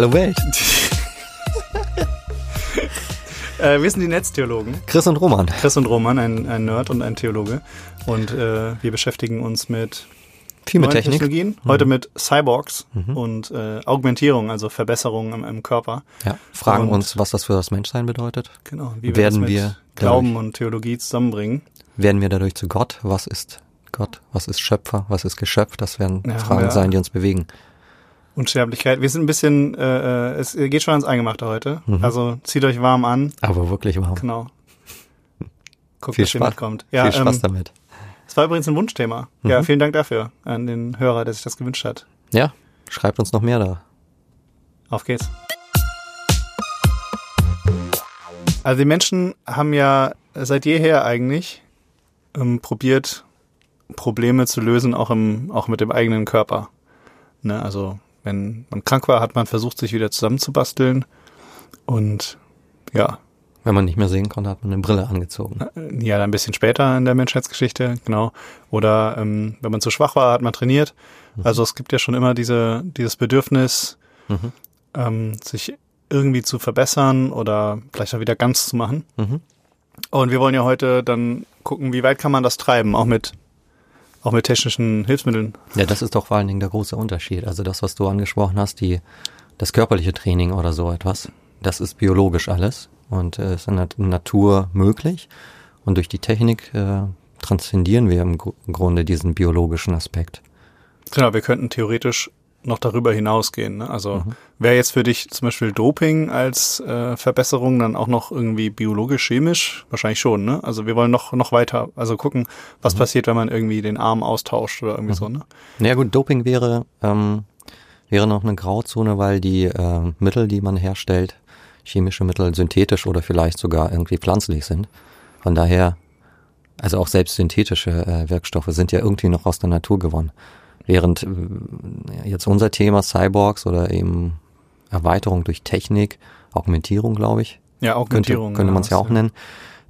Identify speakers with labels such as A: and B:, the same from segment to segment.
A: Hallo Welt.
B: Äh, wir sind die Netztheologen.
A: Chris und Roman.
B: Chris und Roman, ein, ein Nerd und ein Theologe. Und äh, wir beschäftigen uns mit
A: Viel mit Technik.
B: Technologien. Heute mit Cyborgs und äh, Augmentierung, also Verbesserungen im, im Körper.
A: Ja, fragen
B: Und-
A: uns, was das für das Menschsein bedeutet.
B: Genau. Wie
A: Werden
B: das mit
A: wir
B: Glauben und Theologie zusammenbringen.
A: Werden wir dadurch zu Gott? Was ist Gott? Was ist Schöpfer? Was ist Geschöpf? Das werden
B: Ja,
A: Fragen
B: ja.
A: sein, die uns bewegen.
B: Unsterblichkeit. Wir sind ein bisschen, äh, äh, es geht schon ans Eingemachte heute.
A: Mhm.
B: Also zieht euch warm an.
A: Aber wirklich warm.
B: Genau. Guckt,
A: Viel
B: dass
A: Spaß.
B: mitkommt. Ja,
A: Viel Spaß
B: ähm,
A: damit.
B: es war übrigens ein Wunschthema. Ja,
A: Mhm.
B: vielen Dank dafür an den Hörer, der sich das gewünscht hat.
A: Ja, schreibt uns noch mehr da.
B: Auf geht's. Also die Menschen haben ja seit jeher eigentlich ähm, probiert, Probleme zu lösen, auch im, auch mit dem eigenen Körper. Ne? Also wenn man krank war, hat man versucht, sich wieder zusammenzubasteln. Und ja,
A: Wenn man nicht mehr sehen konnte, hat man eine Brille angezogen.
B: äh, ja, ein bisschen später in der Menschheitsgeschichte, genau. Oder ähm, wenn man zu schwach war, hat man trainiert. Also es gibt ja schon immer diese, dieses Bedürfnis,
A: Mhm.
B: ähm, sich irgendwie zu verbessern oder vielleicht auch wieder ganz zu machen.
A: Mhm.
B: Und wir wollen ja heute dann gucken, wie weit kann man das treiben, auch mit, auch mit technischen Hilfsmitteln.
A: Ja, das ist doch vor allen Dingen der große Unterschied. Also das, was du angesprochen hast, die, das körperliche Training oder so etwas, das ist biologisch alles und äh, ist in der Natur möglich. Und durch die Technik äh, transzendieren wir im, Gru- im Grunde diesen biologischen Aspekt.
B: Genau, wir könnten theoretisch noch darüber hinausgehen. Ne? Also
A: Mhm.
B: wäre jetzt für dich zum Beispiel Doping als äh, Verbesserung dann auch noch irgendwie biologisch, chemisch? Wahrscheinlich schon, ne? Also wir wollen noch, noch weiter, also gucken, was
A: Mhm.
B: passiert, wenn man irgendwie den Arm austauscht oder irgendwie so, ne?
A: Ja gut, Doping wäre, ähm, wäre noch eine Grauzone, weil die äh, Mittel, die man herstellt, chemische Mittel synthetisch oder vielleicht sogar irgendwie pflanzlich sind. Von daher, also auch selbst synthetische äh, Wirkstoffe sind ja irgendwie noch aus der Natur gewonnen. Während äh, jetzt unser Thema Cyborgs oder eben Erweiterung durch Technik, Augmentierung, glaube ich,
B: Ja,
A: könnte,
B: Augmentierung.
A: könnte man es ja auch nennen.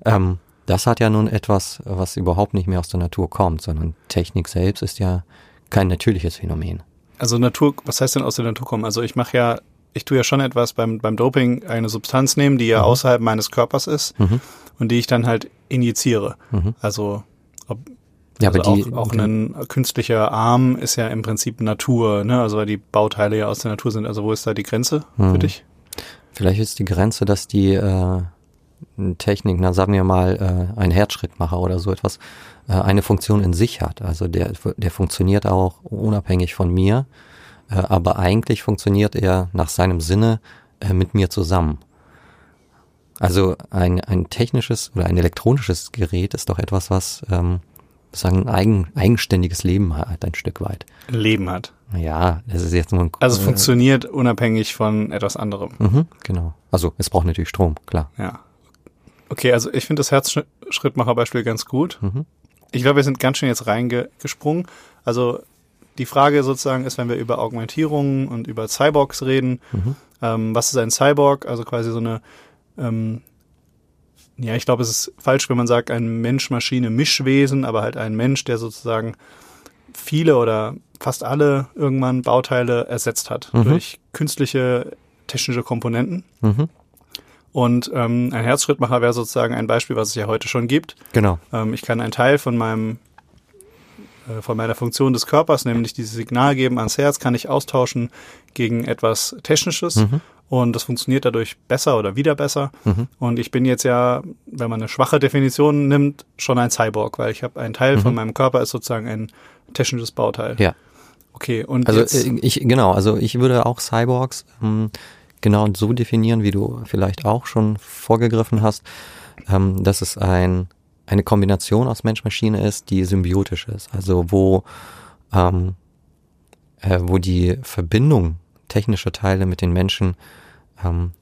A: Ähm, das hat ja nun etwas, was überhaupt nicht mehr aus der Natur kommt, sondern Technik selbst ist ja kein natürliches Phänomen.
B: Also Natur, was heißt denn aus der Natur kommen? Also ich mache ja, ich tue ja schon etwas beim, beim Doping, eine Substanz nehmen, die ja außerhalb meines Körpers ist
A: Mhm.
B: und die ich dann halt injiziere.
A: Mhm.
B: Also
A: Ja,
B: also
A: aber die,
B: auch, auch ein künstlicher Arm ist ja im Prinzip Natur, ne? Also weil die Bauteile ja aus der Natur sind. Also wo ist da die Grenze für
A: Mhm.
B: dich?
A: vielleicht ist die Grenze, dass die äh, Technik, na sagen wir mal äh, ein Herzschrittmacher oder so etwas, äh, eine Funktion in sich hat. Also der, der funktioniert auch unabhängig von mir, äh, aber eigentlich funktioniert er nach seinem Sinne äh, mit mir zusammen. Also ein, ein technisches oder ein elektronisches Gerät ist doch etwas, was ähm, sagen ein eigen, eigenständiges Leben hat, ein Stück weit.
B: Leben hat.
A: Ja, das ist jetzt nur ein
B: Also es funktioniert unabhängig von etwas anderem.
A: Mhm, genau. Also es braucht natürlich Strom, klar.
B: Ja. Okay, also ich finde das Herzschrittmacherbeispiel ganz gut.
A: Mhm.
B: Ich glaube, wir sind ganz schön jetzt reingesprungen. Also die Frage sozusagen ist, wenn wir über Augmentierungen und über Cyborgs reden,
A: Mhm.
B: ähm, was ist ein Cyborg? Also quasi so eine, ähm, ja, ich glaube, es ist falsch, wenn man sagt, ein Mensch-Maschine-Mischwesen, aber halt ein Mensch, der sozusagen viele oder fast alle irgendwann Bauteile ersetzt hat
A: Mhm.
B: durch künstliche technische Komponenten.
A: Mhm.
B: Und ähm, ein Herzschrittmacher wäre sozusagen ein Beispiel, was es ja heute schon gibt.
A: Genau.
B: Ähm, ich kann einen Teil von meinem äh, von meiner Funktion des Körpers, nämlich dieses Signal geben ans Herz, kann ich austauschen gegen etwas Technisches
A: Mhm.
B: Und das funktioniert dadurch besser oder wieder besser.
A: Mhm.
B: Und ich bin jetzt ja, wenn man eine schwache Definition nimmt, schon ein Cyborg, weil ich habe einen Teil von meinem Körper ist sozusagen ein technisches Bauteil.
A: Mhm. Ja.
B: Okay, und
A: Also
B: jetzt,
A: äh, ich genau, also ich würde auch Cyborgs ähm, genau so definieren, wie du vielleicht auch schon vorgegriffen hast, ähm, dass es ein eine Kombination aus Mensch-Maschine ist, die symbiotisch ist. Also wo ähm, äh, wo die Verbindung technischer Teile mit den Menschen ähm,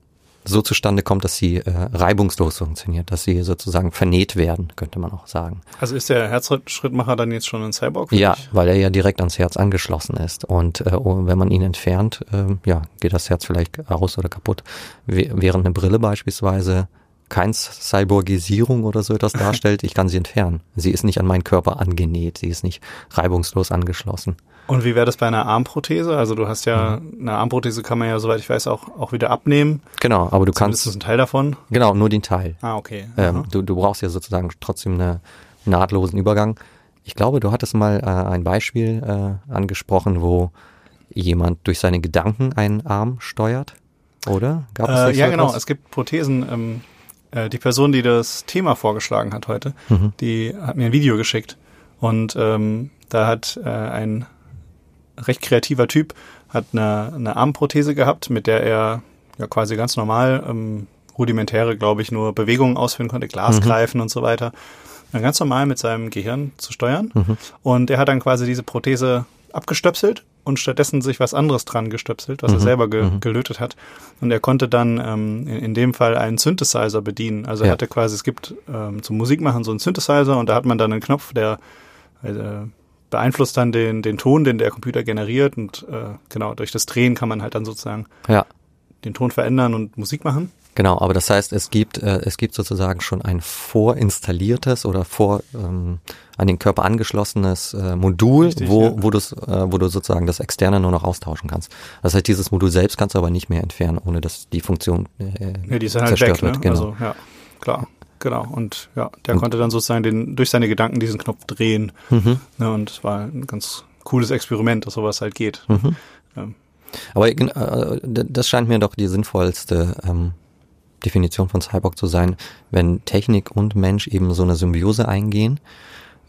A: so zustande kommt, dass sie äh, reibungslos funktioniert, dass sie sozusagen vernäht werden, könnte man auch sagen.
B: also ist der Herzschrittmacher dann jetzt schon ein Cyborg?
A: Ja,
B: dich?
A: weil er ja direkt ans Herz angeschlossen ist. Und äh, oh, wenn man ihn entfernt, ähm, ja, geht das Herz vielleicht aus oder kaputt. Während eine Brille beispielsweise kein Cyborgisierung oder so etwas darstellt, ich kann sie entfernen. Sie ist nicht an meinen Körper angenäht, sie ist nicht reibungslos angeschlossen.
B: Und wie wäre das bei einer Armprothese? Also du hast ja, mhm. eine Armprothese kann man ja, soweit ich weiß, auch, auch wieder abnehmen.
A: Genau, aber du kannst.
B: Das ist ein Teil davon?
A: Genau, nur den Teil.
B: Ah, okay.
A: Ähm, du, du brauchst ja sozusagen trotzdem einen nahtlosen Übergang. Ich glaube, du hattest mal äh, ein Beispiel äh, angesprochen, wo jemand durch seine Gedanken einen Arm steuert, oder?
B: Gab es äh, ja, so genau. Es gibt Prothesen. Ähm, äh, die Person, die das Thema vorgeschlagen hat heute, mhm. die hat mir ein Video geschickt. Und ähm, da hat äh, ein recht kreativer Typ, hat eine, eine Armprothese gehabt, mit der er ja quasi ganz normal ähm, rudimentäre, glaube ich, nur Bewegungen ausführen konnte, Glas mhm. greifen und so weiter. Dann ganz normal mit seinem Gehirn zu steuern. Mhm. Und er hat dann quasi diese Prothese abgestöpselt und stattdessen sich was anderes dran gestöpselt, was mhm. er selber ge mhm. gelötet hat. Und er konnte dann ähm, in, in, dem Fall einen Synthesizer bedienen. Also er hatte quasi, es gibt ähm, zum Musikmachen so einen Synthesizer und da hat man dann einen Knopf, der äh, beeinflusst dann den, den Ton, den der Computer generiert und äh, genau, durch das Drehen kann man halt dann sozusagen
A: ja.
B: den Ton verändern und Musik machen.
A: Genau, aber das heißt, es gibt, äh, es gibt sozusagen schon ein vorinstalliertes oder vor ähm, an den Körper angeschlossenes äh, Modul, Richtig, wo, ja. wo, äh, wo du sozusagen das Externe nur noch austauschen kannst. Das heißt, dieses Modul selbst kannst du aber nicht mehr entfernen, ohne dass die Funktion äh, ja, die ist halt zerstört weg, wird.
B: Ne? Genau. Also, ja, klar. Genau, und ja, der und, konnte dann sozusagen den, durch seine Gedanken diesen Knopf drehen. Mhm. Ne, und es war ein ganz cooles Experiment, dass sowas halt geht. Mhm.
A: Ähm. Aber äh, das scheint mir doch die sinnvollste ähm, Definition von Cyborg zu sein, wenn Technik und Mensch eben so eine Symbiose eingehen,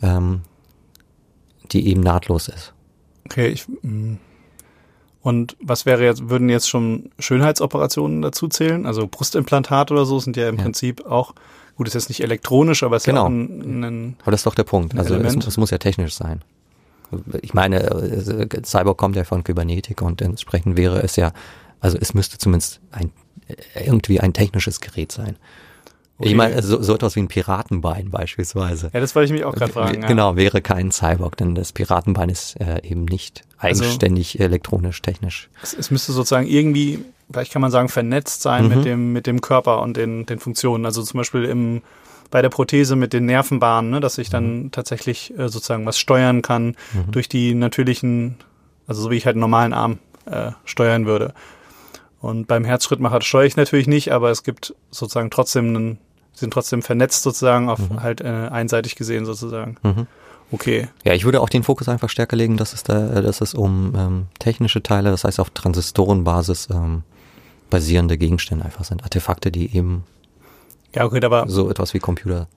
A: ähm, die eben nahtlos ist.
B: Okay, ich, mm. und was wäre jetzt, würden jetzt schon Schönheitsoperationen dazu zählen? Also Brustimplantat oder so sind ja im ja. Prinzip auch Gut, ist jetzt nicht elektronisch, aber es
A: genau.
B: ist ja
A: auch ein, ein Aber das ist doch der Punkt. Also es, es, muss ja technisch sein. Ich meine, äh, Cyber kommt ja von Kybernetik und entsprechend wäre es ja, also es müsste zumindest ein, irgendwie ein technisches Gerät sein. Okay. Ich meine, so, so etwas wie ein Piratenbein beispielsweise.
B: Ja, das wollte ich mich auch gerade fragen.
A: Genau, ja. wäre kein Cyborg, denn das Piratenbein ist äh, eben nicht also eigenständig also, elektronisch, technisch.
B: Es, es müsste sozusagen irgendwie vielleicht kann man sagen, vernetzt sein mhm. mit dem, mit dem Körper und den, den Funktionen. Also zum Beispiel im, bei der Prothese mit den Nervenbahnen, ne, dass ich dann mhm. tatsächlich äh, sozusagen was steuern kann mhm. durch die natürlichen, also so wie ich halt einen normalen Arm äh, steuern würde. Und beim Herzschrittmacher steuere ich natürlich nicht, aber es gibt sozusagen trotzdem einen, sind trotzdem vernetzt sozusagen auf mhm. halt äh, einseitig gesehen sozusagen. Mhm. Okay.
A: Ja, ich würde auch den Fokus einfach stärker legen, dass es da, dass es um ähm, technische Teile, das heißt auf Transistorenbasis ähm, basierende Gegenstände einfach sind. Artefakte, die eben
B: ja, okay, aber
A: so etwas wie Computer.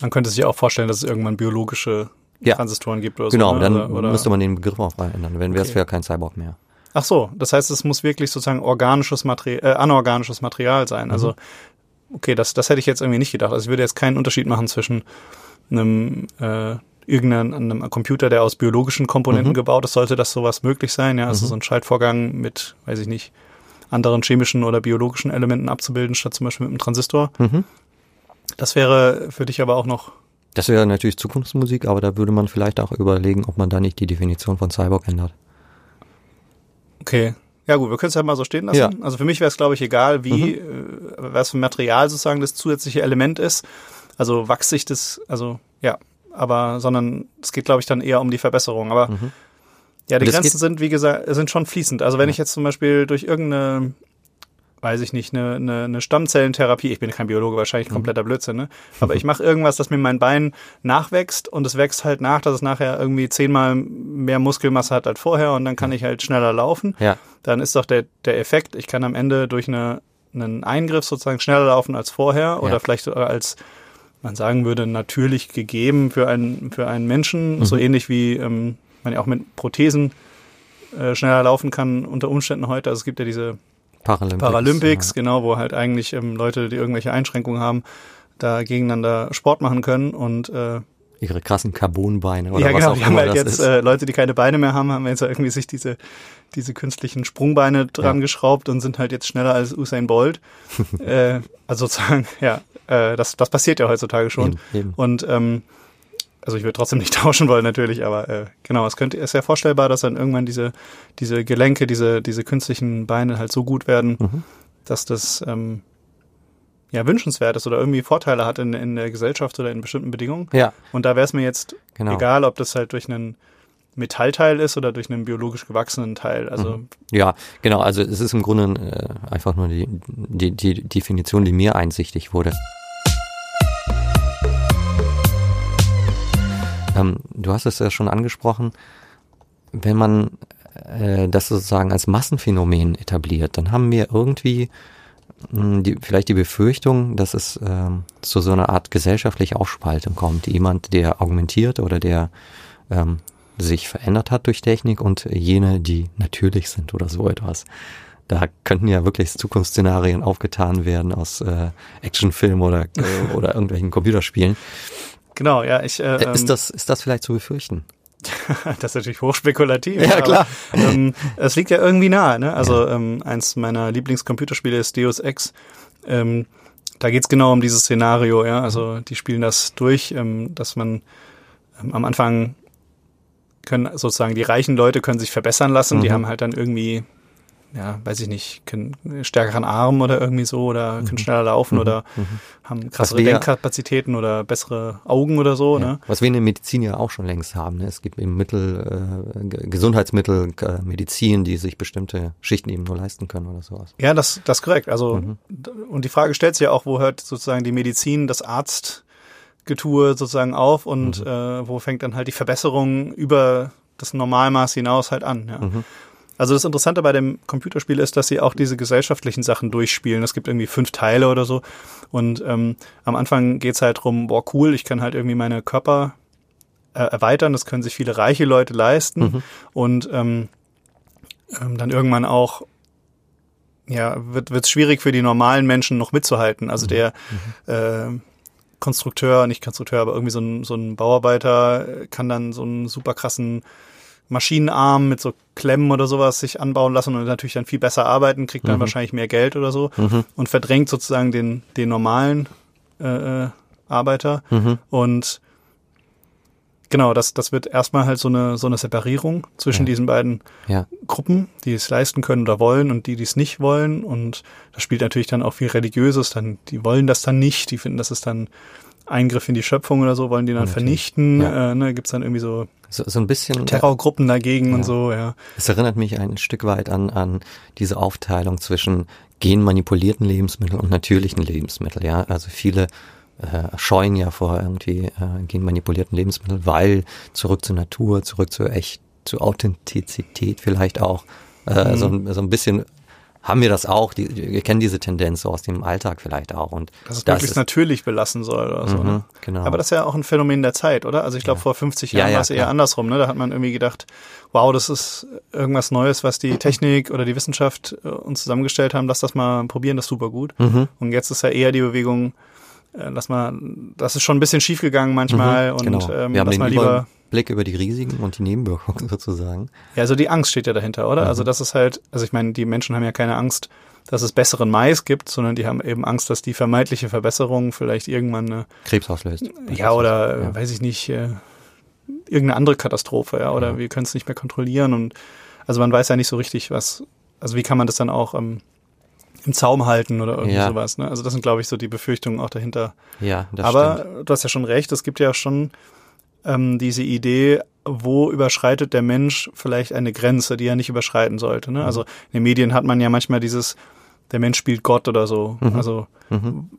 B: Man könnte sich auch vorstellen, dass es irgendwann biologische ja. Transistoren gibt oder
A: genau,
B: so.
A: Genau, dann oder? müsste man den Begriff auch verändern. Wenn wäre es ja kein Cyborg mehr.
B: Ach so, das heißt, es muss wirklich sozusagen organisches Material, äh, anorganisches Material sein. Also, mhm. Also, okay, das, das hätte ich jetzt irgendwie nicht gedacht. Also ich würde jetzt keinen Unterschied machen zwischen einem äh, irgendeinem Computer, der aus biologischen Komponenten mhm. gebaut ist, sollte das sowas möglich sein. Ja, also mhm. so ein Schaltvorgang mit, weiß ich nicht, anderen chemischen oder biologischen Elementen abzubilden, statt zum Beispiel mit einem Transistor. Mhm. Das wäre für dich aber auch noch.
A: Das wäre natürlich Zukunftsmusik, aber da würde man vielleicht auch überlegen, ob man da nicht die Definition von Cyborg ändert.
B: Okay. Ja gut, wir können es ja mal so stehen lassen. Ja. Also für mich wäre es, glaube ich, egal, wie, mhm. äh, was für Material sozusagen das zusätzliche Element ist. Also wachsig das, also ja, aber sondern es geht, glaube ich, dann eher um die Verbesserung. Aber mhm. Ja, die Grenzen sind, wie gesagt, sind schon fließend. Also wenn ja. ich jetzt zum Beispiel durch irgendeine, weiß ich nicht, eine, eine, eine Stammzellentherapie, ich bin kein Biologe, wahrscheinlich mhm. kompletter Blödsinn, ne? Aber ich mache irgendwas, dass mir mein Bein nachwächst und es wächst halt nach, dass es nachher irgendwie zehnmal mehr Muskelmasse hat als vorher und dann kann ich halt schneller laufen.
A: Ja.
B: Dann ist doch der, der Effekt, ich kann am Ende durch eine, einen Eingriff sozusagen schneller laufen als vorher oder ja. vielleicht als man sagen würde, natürlich gegeben für einen, für einen Menschen, mhm. so ähnlich wie ähm, man ja auch mit Prothesen äh, schneller laufen kann unter Umständen heute. Also es gibt ja diese Paralympics, Paralympics ja. genau, wo halt eigentlich ähm, Leute, die irgendwelche Einschränkungen haben, da gegeneinander Sport machen können und äh,
A: ihre krassen Carbonbeine oder
B: ja,
A: was
B: genau,
A: auch
B: die haben halt jetzt äh, Leute, die keine Beine mehr haben, haben jetzt irgendwie sich diese diese künstlichen Sprungbeine dran ja. geschraubt und sind halt jetzt schneller als Usain Bolt. äh, also sozusagen, ja, äh, das das passiert ja heutzutage schon. Eben, eben. Und ähm, also ich würde trotzdem nicht tauschen wollen natürlich, aber äh, genau, es könnte, ist ja vorstellbar, dass dann irgendwann diese, diese Gelenke, diese, diese künstlichen Beine halt so gut werden, mhm. dass das ähm, ja wünschenswert ist oder irgendwie Vorteile hat in, in der Gesellschaft oder in bestimmten Bedingungen.
A: Ja.
B: Und da wäre es mir jetzt genau. egal, ob das halt durch einen Metallteil ist oder durch einen biologisch gewachsenen Teil. Also
A: mhm. ja, genau. Also es ist im Grunde äh, einfach nur die, die, die Definition, die mir einsichtig wurde. Ähm, du hast es ja schon angesprochen, wenn man äh, das sozusagen als Massenphänomen etabliert, dann haben wir irgendwie mh, hm, die, vielleicht die Befürchtung, dass es äh, zu so einer Art gesellschaftlicher Aufspaltung kommt. Jemand, der argumentiert oder der ähm, sich verändert hat durch Technik und jene, die natürlich sind oder so etwas. Da könnten ja wirklich Zukunftsszenarien aufgetan werden aus äh, Actionfilmen oder, äh, oder irgendwelchen Computerspielen.
B: Genau, ja, ich. Äh,
A: ist das ist das vielleicht zu befürchten?
B: das ist natürlich hochspekulativ.
A: Ja, klar.
B: Aber, ähm, es liegt ja irgendwie nahe. Ne? Also ja. ähm, eins meiner Lieblingscomputerspiele ist Deus Ex. Ähm, da geht's genau um dieses Szenario. Ja, also die spielen das durch, ähm, dass man ähm, am Anfang können sozusagen die reichen Leute können sich verbessern lassen. Mhm. Die haben halt dann irgendwie ja, weiß ich nicht, können stärkeren Arm oder irgendwie so oder können mhm. schneller laufen mhm. oder mhm. haben krassere Denkkapazitäten oder bessere Augen oder so. Ja, ne?
A: Was wir in der Medizin ja auch schon längst haben. Ne? Es gibt eben Mittel, äh, Gesundheitsmittel, äh, Medizin, die sich bestimmte Schichten eben nur leisten können oder sowas.
B: Ja, das, das ist korrekt. Also mhm. und die Frage stellt sich ja auch, wo hört sozusagen die Medizin, das Arztgetue sozusagen auf und mhm. äh, wo fängt dann halt die Verbesserung über das Normalmaß hinaus halt an. Ja. Also das Interessante bei dem Computerspiel ist, dass sie auch diese gesellschaftlichen Sachen durchspielen. Es gibt irgendwie fünf Teile oder so. Und ähm, am Anfang geht's halt drum, boah, cool, ich kann halt irgendwie meine Körper äh, erweitern. Das können sich viele reiche Leute leisten. Mhm. Und ähm, ähm, dann irgendwann auch ja, wird es schwierig für die normalen Menschen noch mitzuhalten. Also mhm. der mhm. äh, Konstrukteur, nicht Konstrukteur, aber irgendwie so ein, so ein Bauarbeiter kann dann so einen super krassen Maschinenarm mit so Klemmen oder sowas sich anbauen lassen und natürlich dann viel besser arbeiten, kriegt dann mhm. wahrscheinlich mehr Geld oder so mhm. und verdrängt sozusagen den, den normalen äh, äh, Arbeiter. Mhm. Und genau, das, das wird erstmal halt so eine, so eine Separierung zwischen ja. diesen beiden ja. Gruppen, die es leisten können oder wollen und die, die es nicht wollen. Und das spielt natürlich dann auch viel Religiöses, dann, die wollen das dann nicht, die finden, das ist dann Eingriff in die Schöpfung oder so, wollen die dann Natürlich. vernichten. Ja. Äh, ne, Gibt dann irgendwie so,
A: so, so ein bisschen
B: Terrorgruppen dagegen ja. und so, ja.
A: Es erinnert mich ein Stück weit an, an diese Aufteilung zwischen genmanipulierten Lebensmitteln und natürlichen Lebensmitteln. Ja, also viele äh, scheuen ja vor irgendwie äh, genmanipulierten Lebensmitteln, weil zurück zur Natur, zurück zur echt, zur Authentizität vielleicht auch, äh, mhm. so, so ein bisschen haben wir das auch. Die, wir kennen diese Tendenz so aus dem Alltag vielleicht auch. Und
B: Dass es das möglichst natürlich belassen soll oder so. Mhm, ne? genau. Aber das ist ja auch ein Phänomen der Zeit, oder? Also ich glaube, ja. vor 50 Jahren ja, ja, war es eher andersrum. Ne? Da hat man irgendwie gedacht, wow, das ist irgendwas Neues, was die Technik oder die Wissenschaft äh, uns zusammengestellt haben. Lass das mal probieren, das ist super gut. Mhm. Und jetzt ist ja eher die Bewegung, äh, lass mal, das ist schon ein bisschen schief gegangen manchmal mhm, und genau. ähm,
A: wir haben lass mal lieber Blick über die Risiken und die Nebenwirkungen sozusagen.
B: Ja, also die Angst steht ja dahinter, oder? Also mhm. Also das ist halt, also ich meine, die Menschen haben ja keine Angst, dass es besseren Mais gibt, sondern die haben eben Angst, dass die vermeintliche Verbesserung vielleicht irgendwann eine
A: Krebs auslöst.
B: Ja, oder ja. weiß ich nicht, äh, irgendeine andere Katastrophe, ja, oder ja. wir können es nicht mehr kontrollieren und also man weiß ja nicht so richtig, was, also wie kann man das dann auch ähm, im Zaum halten oder irgendwie ja. sowas. Ne? Also das sind, glaube ich, so die Befürchtungen auch dahinter.
A: Ja, das
B: Aber
A: stimmt.
B: du hast ja schon recht, es gibt ja schon ähm, diese Idee, wo überschreitet der Mensch vielleicht eine Grenze, die er nicht überschreiten sollte. Ne? Mhm. Also in den Medien hat man ja manchmal dieses, der Mensch spielt Gott oder so. Mhm. Also mhm.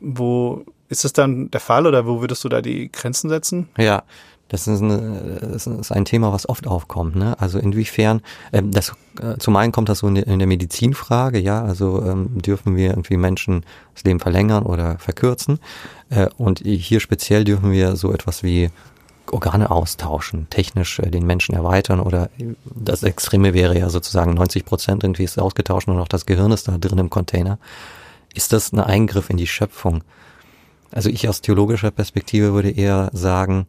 B: wo ist das dann der Fall oder wo würdest du da die Grenzen setzen?
A: Ja, das ist, eine, das ist ein Thema, was oft aufkommt. Ne? Also inwiefern, ähm, das, äh, zum einen kommt das so in der, in der Medizinfrage, ja, also ähm, dürfen wir irgendwie Menschen das Leben verlängern oder verkürzen. Äh, und hier speziell dürfen wir so etwas wie Organe austauschen, technisch äh, den Menschen erweitern oder das Extreme wäre ja sozusagen 90 Prozent irgendwie ist ausgetauscht und noch das Gehirn ist da drin im Container. Ist das ein Eingriff in die Schöpfung? Also ich aus theologischer Perspektive würde eher sagen,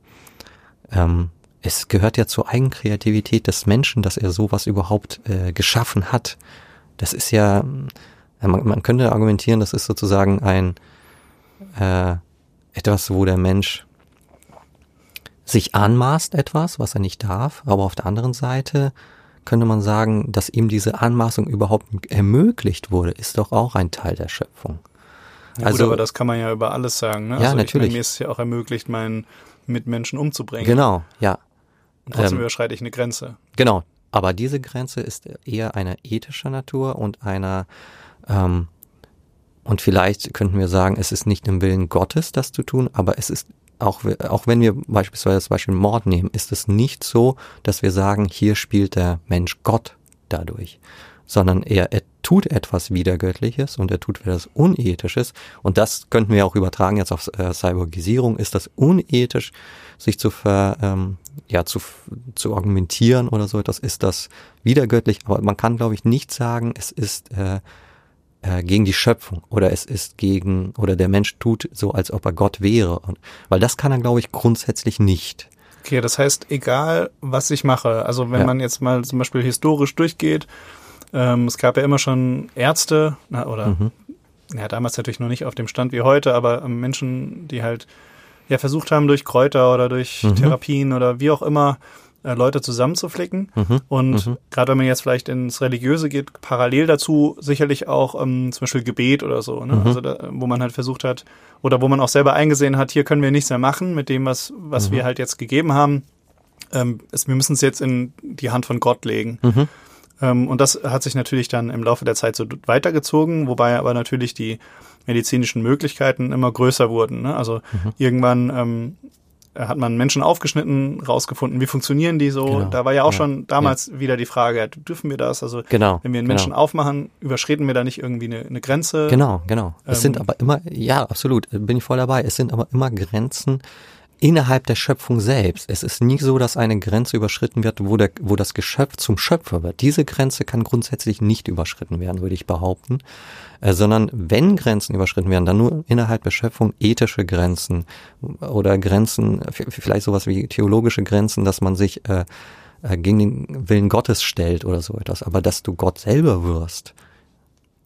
A: ähm, es gehört ja zur Eigenkreativität des Menschen, dass er sowas überhaupt äh, geschaffen hat. Das ist ja, äh, man, man könnte argumentieren, das ist sozusagen ein äh, etwas, wo der Mensch sich anmaßt etwas, was er nicht darf, aber auf der anderen Seite könnte man sagen, dass ihm diese Anmaßung überhaupt ermöglicht wurde, ist doch auch ein Teil der Schöpfung.
B: Ja, also, gut, aber das kann man ja über alles sagen. Ne?
A: Ja,
B: also
A: natürlich.
B: Meine, mir ist es ja auch ermöglicht, meinen Mitmenschen umzubringen.
A: Genau, ja.
B: Und trotzdem
A: Ähm,
B: überschreite ich eine Grenze.
A: Genau. Aber diese Grenze ist eher einer ethischer Natur und einer, ähm, und vielleicht könnten wir sagen, es ist nicht im Willen Gottes, das zu tun, aber es ist auch, auch wenn wir beispielsweise das Beispiel Mord nehmen, ist es nicht so, dass wir sagen, hier spielt der Mensch Gott dadurch, sondern er, er tut etwas Wiedergöttliches und er tut etwas Unethisches und das könnten wir auch übertragen jetzt auf äh, Cyborgisierung. Ist das unethisch, sich zu ver, ähm, ja, zu, zu argumentieren oder so etwas? Ist das wiedergöttlich? Aber man kann, glaube ich, nicht sagen, es ist äh, äh, gegen die Schöpfung oder es ist gegen oder der Mensch tut so, als ob er Gott wäre. Und, weil das kann er, glaube ich, grundsätzlich nicht.
B: Okay, das heißt, egal was ich mache, also wenn
A: Ja.
B: man jetzt mal zum Beispiel historisch durchgeht, ähm, es gab ja immer schon Ärzte, na, oder
A: Mhm.
B: ja, damals natürlich noch nicht auf dem Stand wie heute, aber ähm, Menschen, die halt ja versucht haben, durch Kräuter oder durch
A: Mhm.
B: Therapien oder wie auch immer äh, Leute zusammenzuflicken.
A: Mhm.
B: Und
A: Mhm.
B: gerade wenn man jetzt vielleicht ins Religiöse geht, parallel dazu sicherlich auch ähm, zum Beispiel Gebet oder so, ne?
A: Mhm.
B: Also da, wo man halt versucht hat, oder wo man auch selber eingesehen hat, hier können wir nichts mehr machen mit dem, was, was
A: Mhm.
B: wir halt jetzt gegeben haben. Ähm, es, wir müssen es jetzt in die Hand von Gott legen. Ähm, und das hat sich natürlich dann im Laufe der Zeit so weitergezogen, wobei aber natürlich die medizinischen Möglichkeiten immer größer wurden. Ne? Also
A: Mhm.
B: irgendwann ähm, hat man Menschen aufgeschnitten, rausgefunden, wie funktionieren die so.
A: Genau.
B: Da war ja auch
A: Ja.
B: schon damals wieder die Frage, ja, dürfen wir das? Also
A: Genau.
B: wenn wir einen
A: genau.
B: Menschen aufmachen, überschritten wir da nicht irgendwie eine, eine Grenze?
A: Genau, genau. Es
B: Ähm,
A: sind aber immer, ja, absolut, bin ich voll dabei. Es sind aber immer Grenzen innerhalb der Schöpfung selbst. Es ist nie so, dass eine Grenze überschritten wird, wo, der, wo das Geschöpf zum Schöpfer wird. Diese Grenze kann grundsätzlich nicht überschritten werden, würde ich behaupten, äh, sondern wenn Grenzen überschritten werden, dann nur innerhalb der Schöpfung ethische Grenzen oder Grenzen, vielleicht sowas wie theologische Grenzen, dass man sich äh, äh, gegen den Willen Gottes stellt oder so etwas. Aber dass du Gott selber wirst,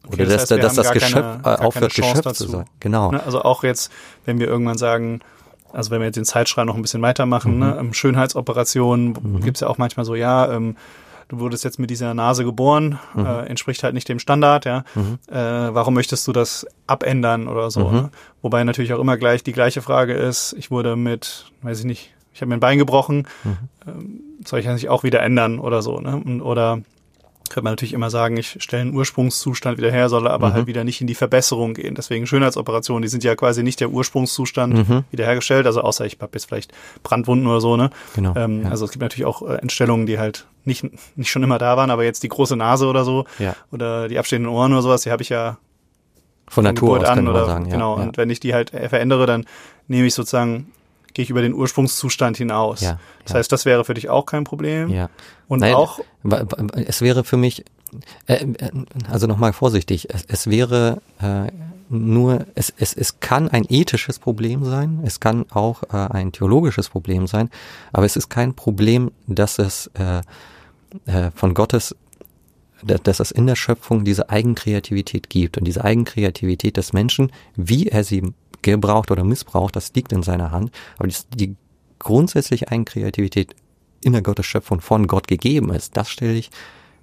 B: Okay,
A: oder
B: das
A: dass,
B: heißt,
A: dass
B: haben
A: das Geschöpf
B: keine-
A: äh,
B: keine
A: aufhört, Geschöpf
B: dazu.
A: zu sein. Genau.
B: Ne? Also auch jetzt, wenn wir irgendwann sagen, also wenn wir jetzt den Zeitstrahl noch ein bisschen weitermachen,
A: Mhm.
B: ne? ähm, Schönheitsoperationen gibt's ja auch manchmal so, ja, ähm, du wurdest jetzt mit dieser Nase geboren,
A: Mhm.
B: äh, entspricht halt nicht dem Standard, ja. Äh, warum möchtest du das abändern oder so?
A: Mhm.
B: Ne? Wobei natürlich auch immer gleich die gleiche Frage ist, ich wurde mit, weiß ich nicht, ich habe mir ein Bein gebrochen,
A: Mhm.
B: ähm, soll ich das nicht auch wieder ändern oder so, ne? Und, oder könnte man natürlich immer sagen, ich stelle einen Ursprungszustand wieder her, soll aber
A: Mhm.
B: halt wieder nicht in die Verbesserung gehen. Deswegen Schönheitsoperationen, die sind ja quasi nicht der Ursprungszustand
A: Mhm.
B: wiederhergestellt, also außer ich habe jetzt vielleicht Brandwunden oder so, ne?
A: Genau.
B: Ähm,
A: ja.
B: Also es gibt natürlich auch äh, Entstellungen, die halt nicht, nicht schon immer da waren, aber jetzt die große Nase oder so
A: ja.
B: oder die abstehenden Ohren oder sowas, die habe ich ja
A: Von Natur
B: Geburt
A: aus
B: an oder
A: sagen. Ja,
B: genau.
A: ja.
B: Und wenn ich die halt verändere, dann nehme ich sozusagen, gehe ich über den Ursprungszustand hinaus.
A: Ja,
B: Das
A: ja.
B: heißt, das wäre für dich auch kein Problem.
A: ja.
B: Und
A: Nein,
B: auch,
A: Es wäre für mich, äh, äh, also nochmal vorsichtig, es, es wäre äh, nur, es, es, es kann ein ethisches Problem sein, es kann auch äh, ein theologisches Problem sein, aber es ist kein Problem, dass es äh, äh, von Gottes da- dass es in der Schöpfung diese Eigenkreativität gibt und diese Eigenkreativität des Menschen, wie er sie gebraucht oder missbraucht, das liegt in seiner Hand. Aber die, die grundsätzliche Eigenkreativität in der Gottes Schöpfung von Gott gegeben ist, das stelle ich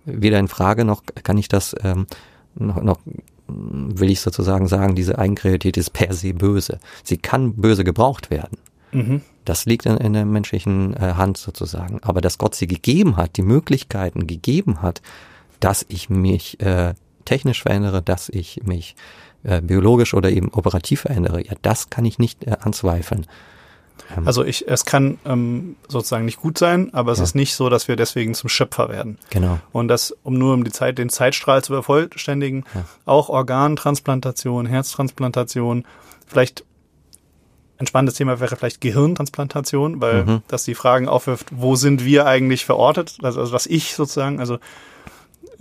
A: weder in Frage noch kann ich das ähm, noch, noch will ich sozusagen sagen, diese Eigenkreativität ist per se böse. Sie kann böse gebraucht werden.
B: mhm.
A: Das liegt in, in der menschlichen äh, Hand sozusagen. Aber dass Gott sie gegeben hat, die Möglichkeiten gegeben hat, dass ich mich äh, technisch verändere, dass ich mich äh, biologisch oder eben operativ verändere, ja, das kann ich nicht äh, anzweifeln. Ähm,
B: Also ich, es kann ähm, sozusagen nicht gut sein, aber es
A: Ja.
B: ist nicht so, dass wir deswegen zum Schöpfer werden.
A: genau.
B: Und das, um nur um die Zeit, den Zeitstrahl zu vervollständigen,
A: Ja.
B: auch Organtransplantation, Herztransplantation, vielleicht ein spannendes Thema wäre vielleicht Gehirntransplantation, weil
A: Mhm.
B: das die Fragen aufwirft, wo sind wir eigentlich verortet? Also, also was ich sozusagen, also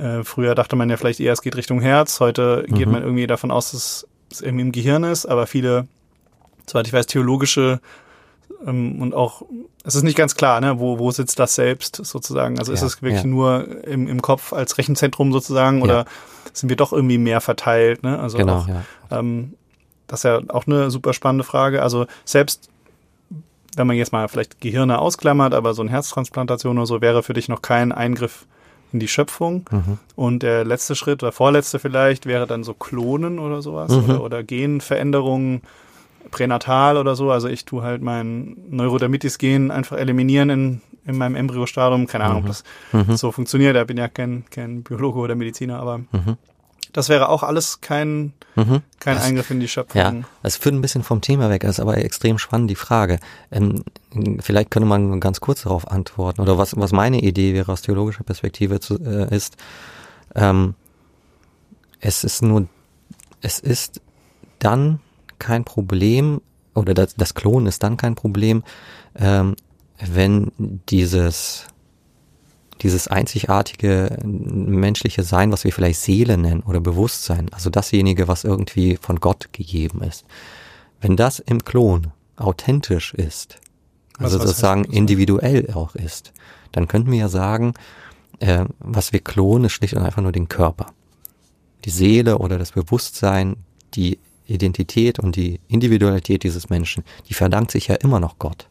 B: äh, früher dachte man ja vielleicht eher, es geht Richtung Herz, heute geht
A: Mhm.
B: man irgendwie davon aus, dass es irgendwie im Gehirn ist, aber viele, soweit ich weiß, theologische ähm, und auch, es ist nicht ganz klar, ne, wo, wo sitzt das selbst sozusagen? Also ist
A: Ja,
B: es wirklich
A: ja.
B: nur im, im Kopf als Rechenzentrum sozusagen oder
A: Ja.
B: sind wir doch irgendwie mehr verteilt? Ne? Also
A: genau,
B: auch,
A: ja.
B: ähm, das ist ja auch eine super spannende Frage. Also selbst wenn man jetzt mal vielleicht Gehirne ausklammert, aber so eine Herztransplantation oder so wäre für dich noch kein Eingriff in die Schöpfung.
A: Mhm.
B: Und der letzte Schritt oder vorletzte vielleicht wäre dann so Klonen oder sowas
A: Mhm.
B: oder, oder Genveränderungen pränatal oder so. Also ich tue halt mein Neurodermitis-Gen einfach eliminieren in, in meinem Embryostadium. Keine Ahnung, ob das
A: Mhm.
B: so funktioniert. Da bin ja kein, kein Biologe oder Mediziner, aber
A: Mhm.
B: Das wäre auch alles kein,
A: Mhm.
B: kein
A: Das-
B: Eingriff in die Schöpfung.
A: Ja, es führt ein bisschen vom Thema weg, ist aber extrem spannend, die Frage. Ähm, vielleicht könnte man ganz kurz darauf antworten, oder was, was meine Idee wäre aus theologischer Perspektive zu, äh, ist, ähm, es ist nur, es ist dann kein Problem, oder das, das Klonen ist dann kein Problem, ähm, wenn dieses, dieses einzigartige menschliche Sein, was wir vielleicht Seele nennen oder Bewusstsein, also dasjenige, was irgendwie von Gott gegeben ist, wenn das im Klon authentisch ist,
B: Was-
A: also
B: was heißt
A: sozusagen
B: das?
A: individuell auch ist, dann könnten wir ja sagen, äh, was wir klonen, ist schlicht und einfach nur den Körper. Die Seele oder das Bewusstsein, die Identität und die Individualität dieses Menschen, die verdankt sich ja immer noch Gott.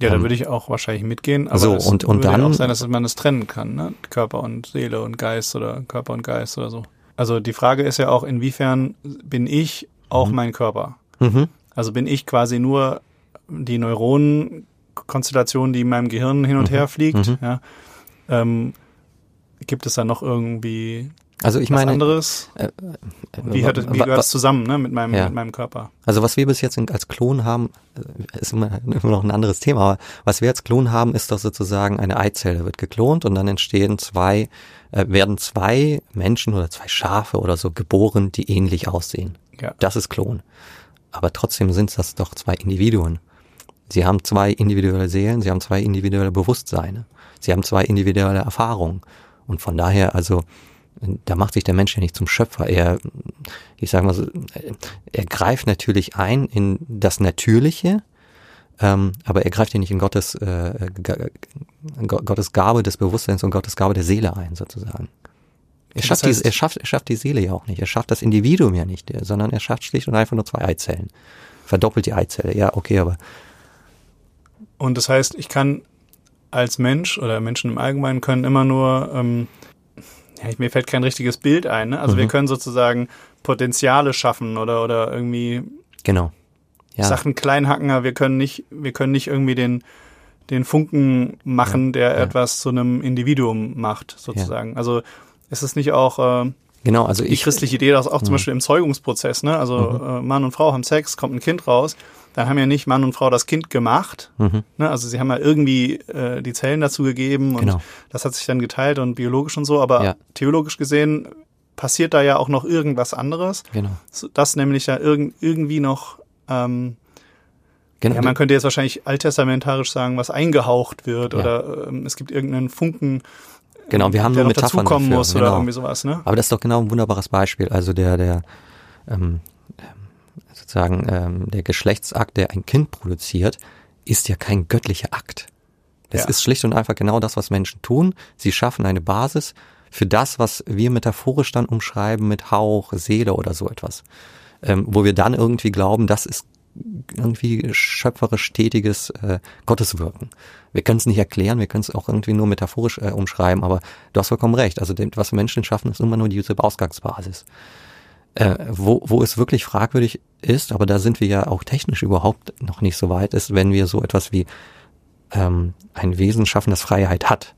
B: Ja, da
A: Ähm,
B: würde ich auch wahrscheinlich mitgehen. Aber
A: so,
B: es
A: und- und
B: würde
A: dann-
B: auch sein, dass man das trennen kann, ne? Körper und Seele und Geist oder Körper und Geist oder so. Also die Frage ist ja auch, inwiefern bin ich auch mein Körper?
A: Mhm.
B: Also bin ich quasi nur die Neuronenkonstellation, die in meinem Gehirn hin und her fliegt?
A: Mhm.
B: Ja? Ähm, gibt es da noch irgendwie
A: Also ich
B: was
A: meine,
B: anderes?
A: äh,
B: Wie, hat, es- wie gehört es zusammen ne? mit, meinem,
A: Ja.
B: mit meinem Körper?
A: Also was wir bis jetzt als Klon haben, äh, ist immer, immer noch ein anderes Thema, aber was wir als Klon haben, ist doch sozusagen eine Eizelle wird geklont und dann entstehen zwei, äh, werden zwei Menschen oder zwei Schafe oder so geboren, die ähnlich aussehen.
B: Ja.
A: Das ist Klon. Aber trotzdem sind das doch zwei Individuen. Sie haben zwei individuelle Seelen, sie haben zwei individuelle Bewusstseine, sie haben zwei individuelle Erfahrungen. Und von daher, also, da macht sich der Mensch ja nicht zum Schöpfer. Er, ich sage mal so, er greift natürlich ein in das Natürliche, ähm, aber er greift ja nicht in Gottes, äh, Gottes Gabe des Bewusstseins und Gottes Gabe der Seele ein, sozusagen. Er
B: Das
A: schafft,
B: heißt-
A: die, er, schafft, er schafft die Seele ja auch nicht. Er schafft das Individuum ja nicht, sondern er schafft schlicht und einfach nur zwei Eizellen. Verdoppelt die Eizelle. Ja, okay, aber
B: Und das heißt, ich kann als Mensch oder Menschen im Allgemeinen können immer nur, ähm, ja, ich- mir fällt kein richtiges Bild ein. Ne? Also wir
A: Mhm.
B: können sozusagen Potenziale schaffen oder oder irgendwie
A: genau. Ja,
B: Sachen klein hacken, aber wir können nicht, wir können nicht irgendwie den den Funken machen, der
A: ja.
B: etwas zu einem Individuum macht, sozusagen. Also ist es nicht auch äh,
A: genau. Also
B: die
A: ich,
B: christliche Idee, dass auch zum
A: Mhm.
B: Beispiel im Zeugungsprozess, ne, also äh, Mann und Frau haben Sex, kommt ein Kind raus, dann haben ja nicht Mann und Frau das Kind gemacht,
A: Mhm.
B: ne, also sie haben ja irgendwie äh, die Zellen dazu gegeben und
A: Genau.
B: das hat sich dann geteilt und biologisch und so, aber
A: Ja.
B: theologisch gesehen passiert da ja auch noch irgendwas anderes,
A: genau.
B: das nämlich ja irgend, irgendwie noch, ähm,
A: genau.
B: ja, man könnte jetzt wahrscheinlich alttestamentarisch sagen, was eingehaucht wird
A: Ja.
B: oder ähm, es gibt irgendeinen Funken,
A: genau, wir haben
B: der noch
A: Metaphern
B: dazukommen
A: dafür.
B: muss
A: genau.
B: oder irgendwie sowas, ne?
A: Aber das ist doch genau ein wunderbares Beispiel. Also der, der ähm, sozusagen ähm, der Geschlechtsakt, der ein Kind produziert, ist ja kein göttlicher Akt. Das
B: Ja.
A: ist schlicht und einfach genau das, was Menschen tun. Sie schaffen eine Basis für das, was wir metaphorisch dann umschreiben mit Hauch, Seele oder so etwas. Ähm, wo wir dann irgendwie glauben, das ist irgendwie schöpferisch tätiges äh, Gotteswirken. Wir können es nicht erklären, wir können es auch irgendwie nur metaphorisch äh, umschreiben, aber du hast vollkommen recht. Also dem, was Menschen schaffen, ist immer nur diese Ausgangsbasis. Äh, wo, wo es wirklich fragwürdig ist, aber da sind wir ja auch technisch überhaupt noch nicht so weit, ist, wenn wir so etwas wie ähm, ein Wesen schaffen, das Freiheit hat.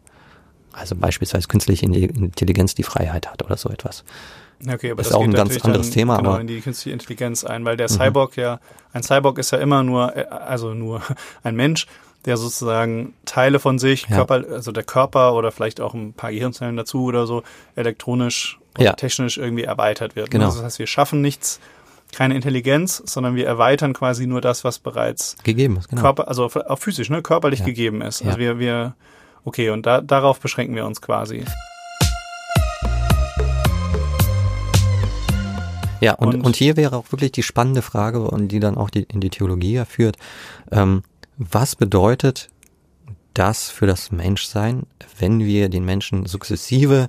A: Also beispielsweise künstliche Intelligenz, die Freiheit hat oder so etwas.
B: Okay, aber
A: Ist
B: das
A: auch ein ganz anderes
B: dann
A: Thema,
B: Genau,
A: aber- Mhm.
B: in die künstliche Intelligenz ein, weil der Cyborg ja, ein Cyborg ist ja immer nur, äh, also nur ein Mensch, der sozusagen Teile von sich,
A: Ja.
B: Körper, also der Körper oder vielleicht auch ein paar Gehirnzellen dazu oder so, elektronisch
A: Ja.
B: technisch irgendwie erweitert wird.
A: Genau.
B: Also das heißt, wir schaffen nichts, keine Intelligenz, sondern wir erweitern quasi nur das, was bereits
A: Gegeben ist, genau.
B: Körper, also auch physisch, ne, körperlich
A: Ja.
B: gegeben ist.
A: Ja.
B: Also wir, wir, okay, und da, darauf beschränken wir uns quasi.
A: Ja, und,
B: Und-
A: und, hier wäre auch wirklich die spannende Frage, und die dann auch die, in die Theologie ja führt, ähm, was bedeutet das für das Menschsein, wenn wir den Menschen sukzessive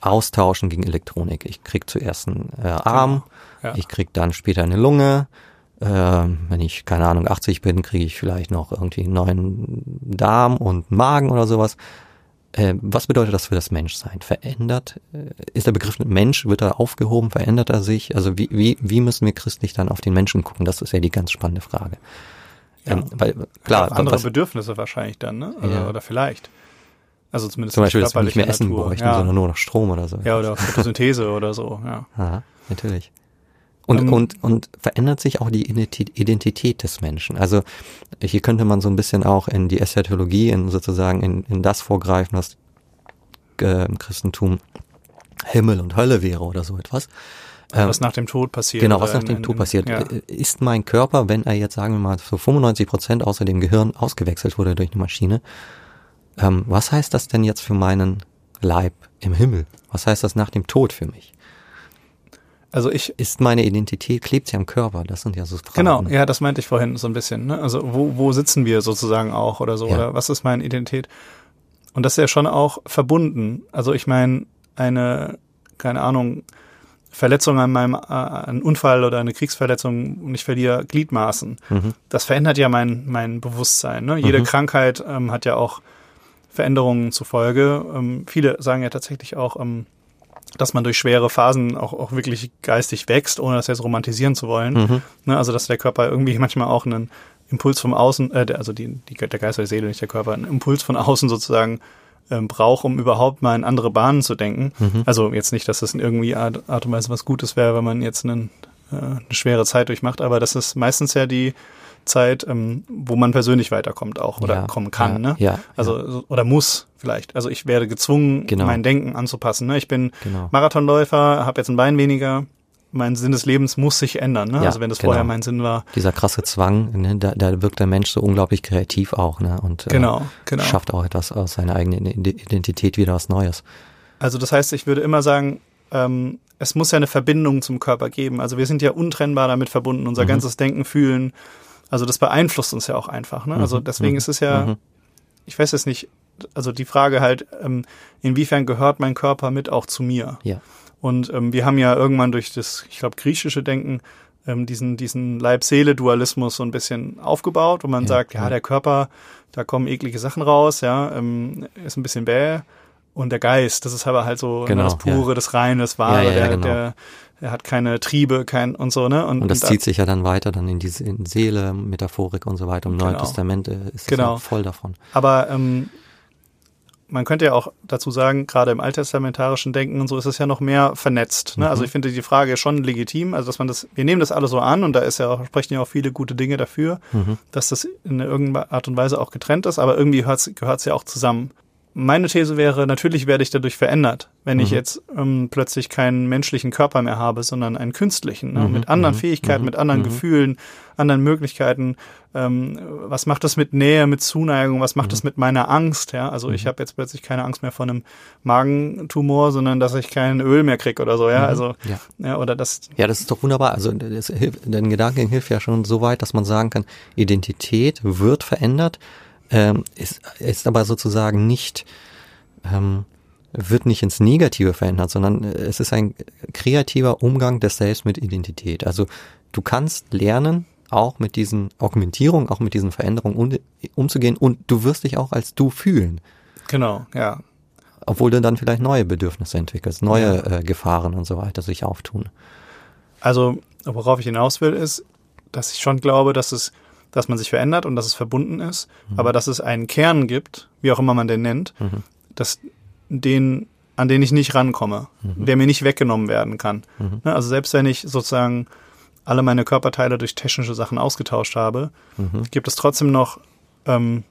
A: austauschen gegen Elektronik? Ich krieg zuerst einen äh, Arm,
B: Ja.
A: ich krieg dann später eine Lunge, ähm, wenn ich, keine Ahnung, 80 bin, kriege ich vielleicht noch irgendwie einen neuen Darm und einen Magen oder sowas. Äh, was bedeutet das für das Menschsein? Verändert, äh, ist der Begriff Mensch, wird er aufgehoben, verändert er sich? Also wie, wie, wie müssen wir christlich dann auf den Menschen gucken? Das ist ja die ganz spannende Frage. Ähm, weil, klar,
B: andere
A: was,
B: Bedürfnisse wahrscheinlich dann, ne? Also,
A: Ja.
B: Oder vielleicht. Also zumindest
A: zum Beispiel, dass wir nicht mehr Essen
B: Natur.
A: bräuchten,
B: ja.
A: sondern nur noch Strom oder so.
B: ja, oder Photosynthese oder so, ja.
A: Ja, natürlich. Und,
B: Ähm,
A: und, und verändert sich auch die Identi- Identität des Menschen. Also hier könnte man so ein bisschen auch in die Eschatologie, in sozusagen in, in das vorgreifen, was äh, im Christentum Himmel und Hölle wäre oder so etwas. Ähm,
B: was nach dem Tod passiert.
A: Genau, was nach
B: in-
A: dem
B: in-
A: Tod passiert.
B: Ja.
A: Äh, Ist mein Körper, wenn er jetzt, sagen wir mal, zu 95 Prozent außer dem Gehirn ausgewechselt wurde durch eine Maschine, ähm, was heißt das denn jetzt für meinen Leib im Himmel? Was heißt das nach dem Tod für mich?
B: Also ich,
A: Ist meine Identität, klebt sie am Körper? Das sind ja so Fragen.
B: genau, ja, das meinte ich vorhin so ein bisschen. Ne? Also wo, wo sitzen wir sozusagen auch oder so?
A: Ja.
B: Oder was ist meine Identität? Und das ist ja schon auch verbunden. Also ich meine, eine, keine Ahnung, Verletzung an meinem, äh, ein Unfall oder eine Kriegsverletzung und ich verliere Gliedmaßen.
A: Mhm.
B: Das verändert ja mein, mein Bewusstsein. Ne? Jede
A: Mhm.
B: Krankheit ähm, hat ja auch Veränderungen zur Folge. Ähm, viele sagen ja tatsächlich auch, ähm, dass man durch schwere Phasen auch, auch wirklich geistig wächst, ohne das jetzt romantisieren zu wollen.
A: Mhm.
B: Ne? Also dass der Körper irgendwie manchmal auch einen Impuls vom Außen, äh, der, also die, die, der Geist oder die Seele, nicht der Körper, einen Impuls von außen sozusagen ähm, braucht, um überhaupt mal in andere Bahnen zu denken.
A: Mhm.
B: Also jetzt nicht, dass das in irgendwie Art, Art und Weise was Gutes wäre, wenn man jetzt einen, äh, eine schwere Zeit durchmacht, aber das ist meistens ja die Zeit, ähm, wo man persönlich weiterkommt auch oder
A: Ja,
B: kommen kann,
A: ja,
B: ne?
A: ja,
B: Also so- oder muss vielleicht. Also ich werde gezwungen,
A: Genau.
B: mein Denken anzupassen. Ne? Ich bin
A: Genau.
B: Marathonläufer, habe jetzt ein Bein weniger. Mein Sinn des Lebens muss sich ändern. Ne?
A: Ja,
B: also wenn das
A: genau.
B: vorher mein Sinn war.
A: Dieser krasse Zwang, ne, da, da wirkt der Mensch so unglaublich kreativ auch, ne? Und äh,
B: Genau, genau.
A: schafft auch etwas aus seiner eigenen Ide- Identität wieder was Neues.
B: Also das heißt, ich würde immer sagen, ähm, es muss ja eine Verbindung zum Körper geben. Also wir sind ja untrennbar damit verbunden, unser
A: Mhm.
B: ganzes Denken, Fühlen. Also das beeinflusst uns ja auch einfach. Ne? Also
A: Mhm,
B: deswegen
A: mhm,
B: ist es ja,
A: mhm.
B: ich weiß es nicht, also die Frage halt, ähm, inwiefern gehört mein Körper mit auch zu mir?
A: Ja.
B: Und ähm, wir haben ja irgendwann durch das, ich glaube, griechische Denken ähm, diesen, diesen Leib-Seele-Dualismus so ein bisschen aufgebaut, wo man
A: Ja,
B: sagt, ja,
A: ja.
B: der Körper, da kommen eklige Sachen raus, ja, ähm, ist ein bisschen bäh. Und der Geist, das ist aber halt so ne,
A: Genau,
B: das Pure,
A: ja.
B: das Reine, das Wahre, der,
A: genau.
B: der, der hat keine Triebe, kein und so, ne?
A: Und das
B: da-
A: zieht sich ja dann weiter dann in diese in Seele, Metaphorik und so weiter. Im Neuen
B: Genau.
A: Testament äh, ist es
B: Genau.
A: ja voll davon.
B: Aber ähm, man könnte ja auch dazu sagen, gerade im alttestamentarischen Denken und so ist es ja noch mehr vernetzt. Ne? Also
A: Mhm.
B: ich finde die Frage schon legitim, also dass man das, wir nehmen das alle so an und da ist ja auch, sprechen ja auch viele gute Dinge dafür,
A: Mhm.
B: dass das in irgendeiner Art und Weise auch getrennt ist, aber irgendwie gehört es ja auch zusammen. Meine These wäre, natürlich werde ich dadurch verändert, wenn ich
A: Mhm.
B: jetzt ähm, plötzlich keinen menschlichen Körper mehr habe, sondern einen künstlichen, ne?
A: Mhm,
B: mit anderen
A: mhm,
B: Fähigkeiten,
A: mhm,
B: mit anderen
A: mhm.
B: Gefühlen, anderen Möglichkeiten. Ähm, was macht das mit Nähe, mit Zuneigung? Was macht das
A: Mhm.
B: mit meiner Angst? Ja, also ich habe jetzt plötzlich keine Angst mehr vor einem Magentumor, sondern dass ich kein Öl mehr krieg oder so. Ja, also
A: Ja.
B: ja, oder das
A: Ja, das ist doch wunderbar. Also das hilft, dein Gedanken hilft ja schon so weit, dass man sagen kann, Identität wird verändert, ähm, ist, ist aber sozusagen nicht, ähm, wird nicht ins Negative verändert, sondern äh, es ist ein kreativer Umgang des Selbst mit Identität. Also du kannst lernen, auch mit diesen Augmentierungen, auch mit diesen Veränderungen um, umzugehen und du wirst dich auch als du fühlen,
B: genau, ja.
A: obwohl du dann vielleicht neue Bedürfnisse entwickelst, neue äh, Gefahren und so weiter sich auftun.
B: Also, worauf ich hinaus will, ist, dass ich schon glaube, dass es, dass man sich verändert und dass es verbunden ist, aber dass es einen Kern gibt, wie auch immer man den nennt,
A: Mhm.
B: dass den, an den ich nicht rankomme, der mir nicht weggenommen werden kann.
A: Mhm.
B: Ne, Also selbst wenn ich sozusagen alle meine Körperteile durch technische Sachen ausgetauscht habe,
A: Mhm.
B: gibt es trotzdem noch ähm,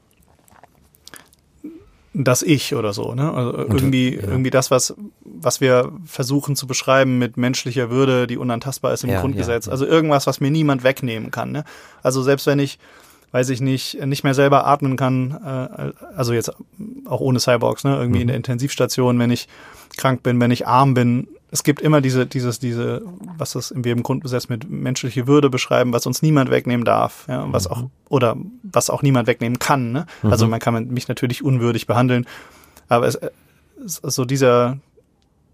B: das Ich oder so, ne? Also irgendwie,
A: ja.
B: irgendwie das, was, was wir versuchen zu beschreiben mit menschlicher Würde, die unantastbar ist im
A: Ja,
B: Grundgesetz.
A: ja.
B: Also irgendwas, was mir niemand wegnehmen kann. Ne? Also selbst wenn ich, weiß ich nicht, nicht mehr selber atmen kann, äh, also jetzt auch ohne Cyborgs, ne? Irgendwie in
A: Mhm.
B: der Intensivstation, wenn ich krank bin, wenn ich arm bin. Es gibt immer diese, dieses, diese, was das wir im Grundgesetz mit menschliche Würde beschreiben, was uns niemand wegnehmen darf, ja, was auch, oder was auch niemand wegnehmen kann. Ne? Also
A: Mhm.
B: man kann mich natürlich unwürdig behandeln, aber es, es so dieser,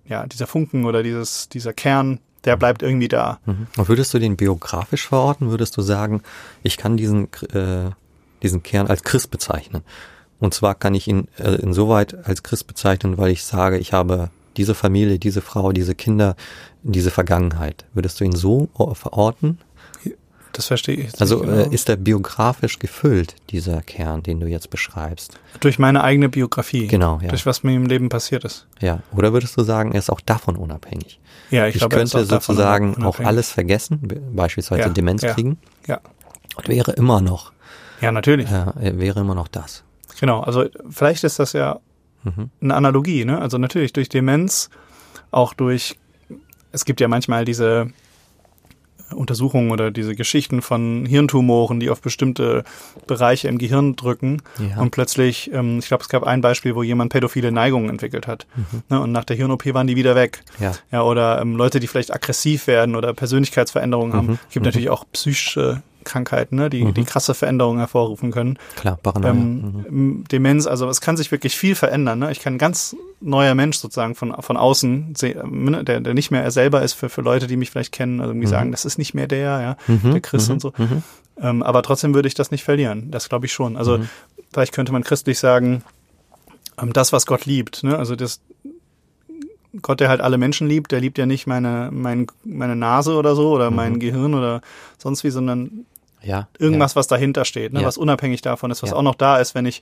B: ja, dieser Funken oder dieses, dieser Kern, der bleibt irgendwie da.
A: Mhm. Und würdest du den biografisch verorten? Würdest du sagen, ich kann diesen, äh, diesen Kern als Christ bezeichnen? Und zwar kann ich ihn äh, insoweit als Christ bezeichnen, weil ich sage, ich habe diese Familie, diese Frau, diese Kinder, diese Vergangenheit. Würdest du ihn so verorten?
B: Das verstehe ich. jetzt
A: Also
B: nicht genau.
A: äh, ist er biografisch gefüllt, dieser Kern, den du jetzt beschreibst?
B: durch meine eigene Biografie.
A: Genau, ja.
B: Durch was mir im Leben passiert ist.
A: Ja. Oder würdest du sagen, er ist auch davon unabhängig?
B: Ja, ich,
A: Ich,
B: glaube, er ist
A: könnte sozusagen auch alles vergessen, be- beispielsweise
B: Ja,
A: Demenz
B: ja.
A: kriegen,
B: Ja.
A: und wäre immer noch,
B: Ja, natürlich.
A: äh, er wäre immer noch das.
B: Genau. Also vielleicht ist das ja
A: Mhm.
B: eine Analogie, ne? Also natürlich durch Demenz, auch durch, es gibt ja manchmal diese Untersuchungen oder diese Geschichten von Hirntumoren, die auf bestimmte Bereiche im Gehirn drücken
A: Ja.
B: und plötzlich, ähm, ich glaube, es gab ein Beispiel, wo jemand pädophile Neigungen entwickelt hat. Ne? Und nach der Hirn-OP waren die wieder weg.
A: Ja.
B: Ja, oder ähm, Leute, die vielleicht aggressiv werden oder Persönlichkeitsveränderungen haben.
A: Mhm,
B: gibt natürlich auch psychische Krankheiten, ne? die, die krasse Veränderungen hervorrufen können.
A: Klar, Paranoia. mhm.
B: Ähm, Demenz, also es kann sich wirklich viel verändern. Ne? Ich kann ein ganz neuer Mensch sozusagen von, von außen sehen, ne? der, der nicht mehr er selber ist für, für Leute, die mich vielleicht kennen, also irgendwie sagen, das ist nicht mehr der, ja,
A: Mhm,
B: der Christ
A: mhm,
B: und so.
A: mhm.
B: Ähm, aber trotzdem würde ich das nicht verlieren. Das glaube ich schon. Also vielleicht könnte man christlich sagen, ähm, das, was Gott liebt, ne? also das Gott, der halt alle Menschen liebt, der liebt ja nicht meine, mein, meine Nase oder so oder mein Gehirn oder sonst wie, sondern
A: Ja.
B: irgendwas, was dahinter steht, ne?
A: Ja.
B: was unabhängig davon ist, was
A: Ja.
B: auch noch da ist, wenn ich,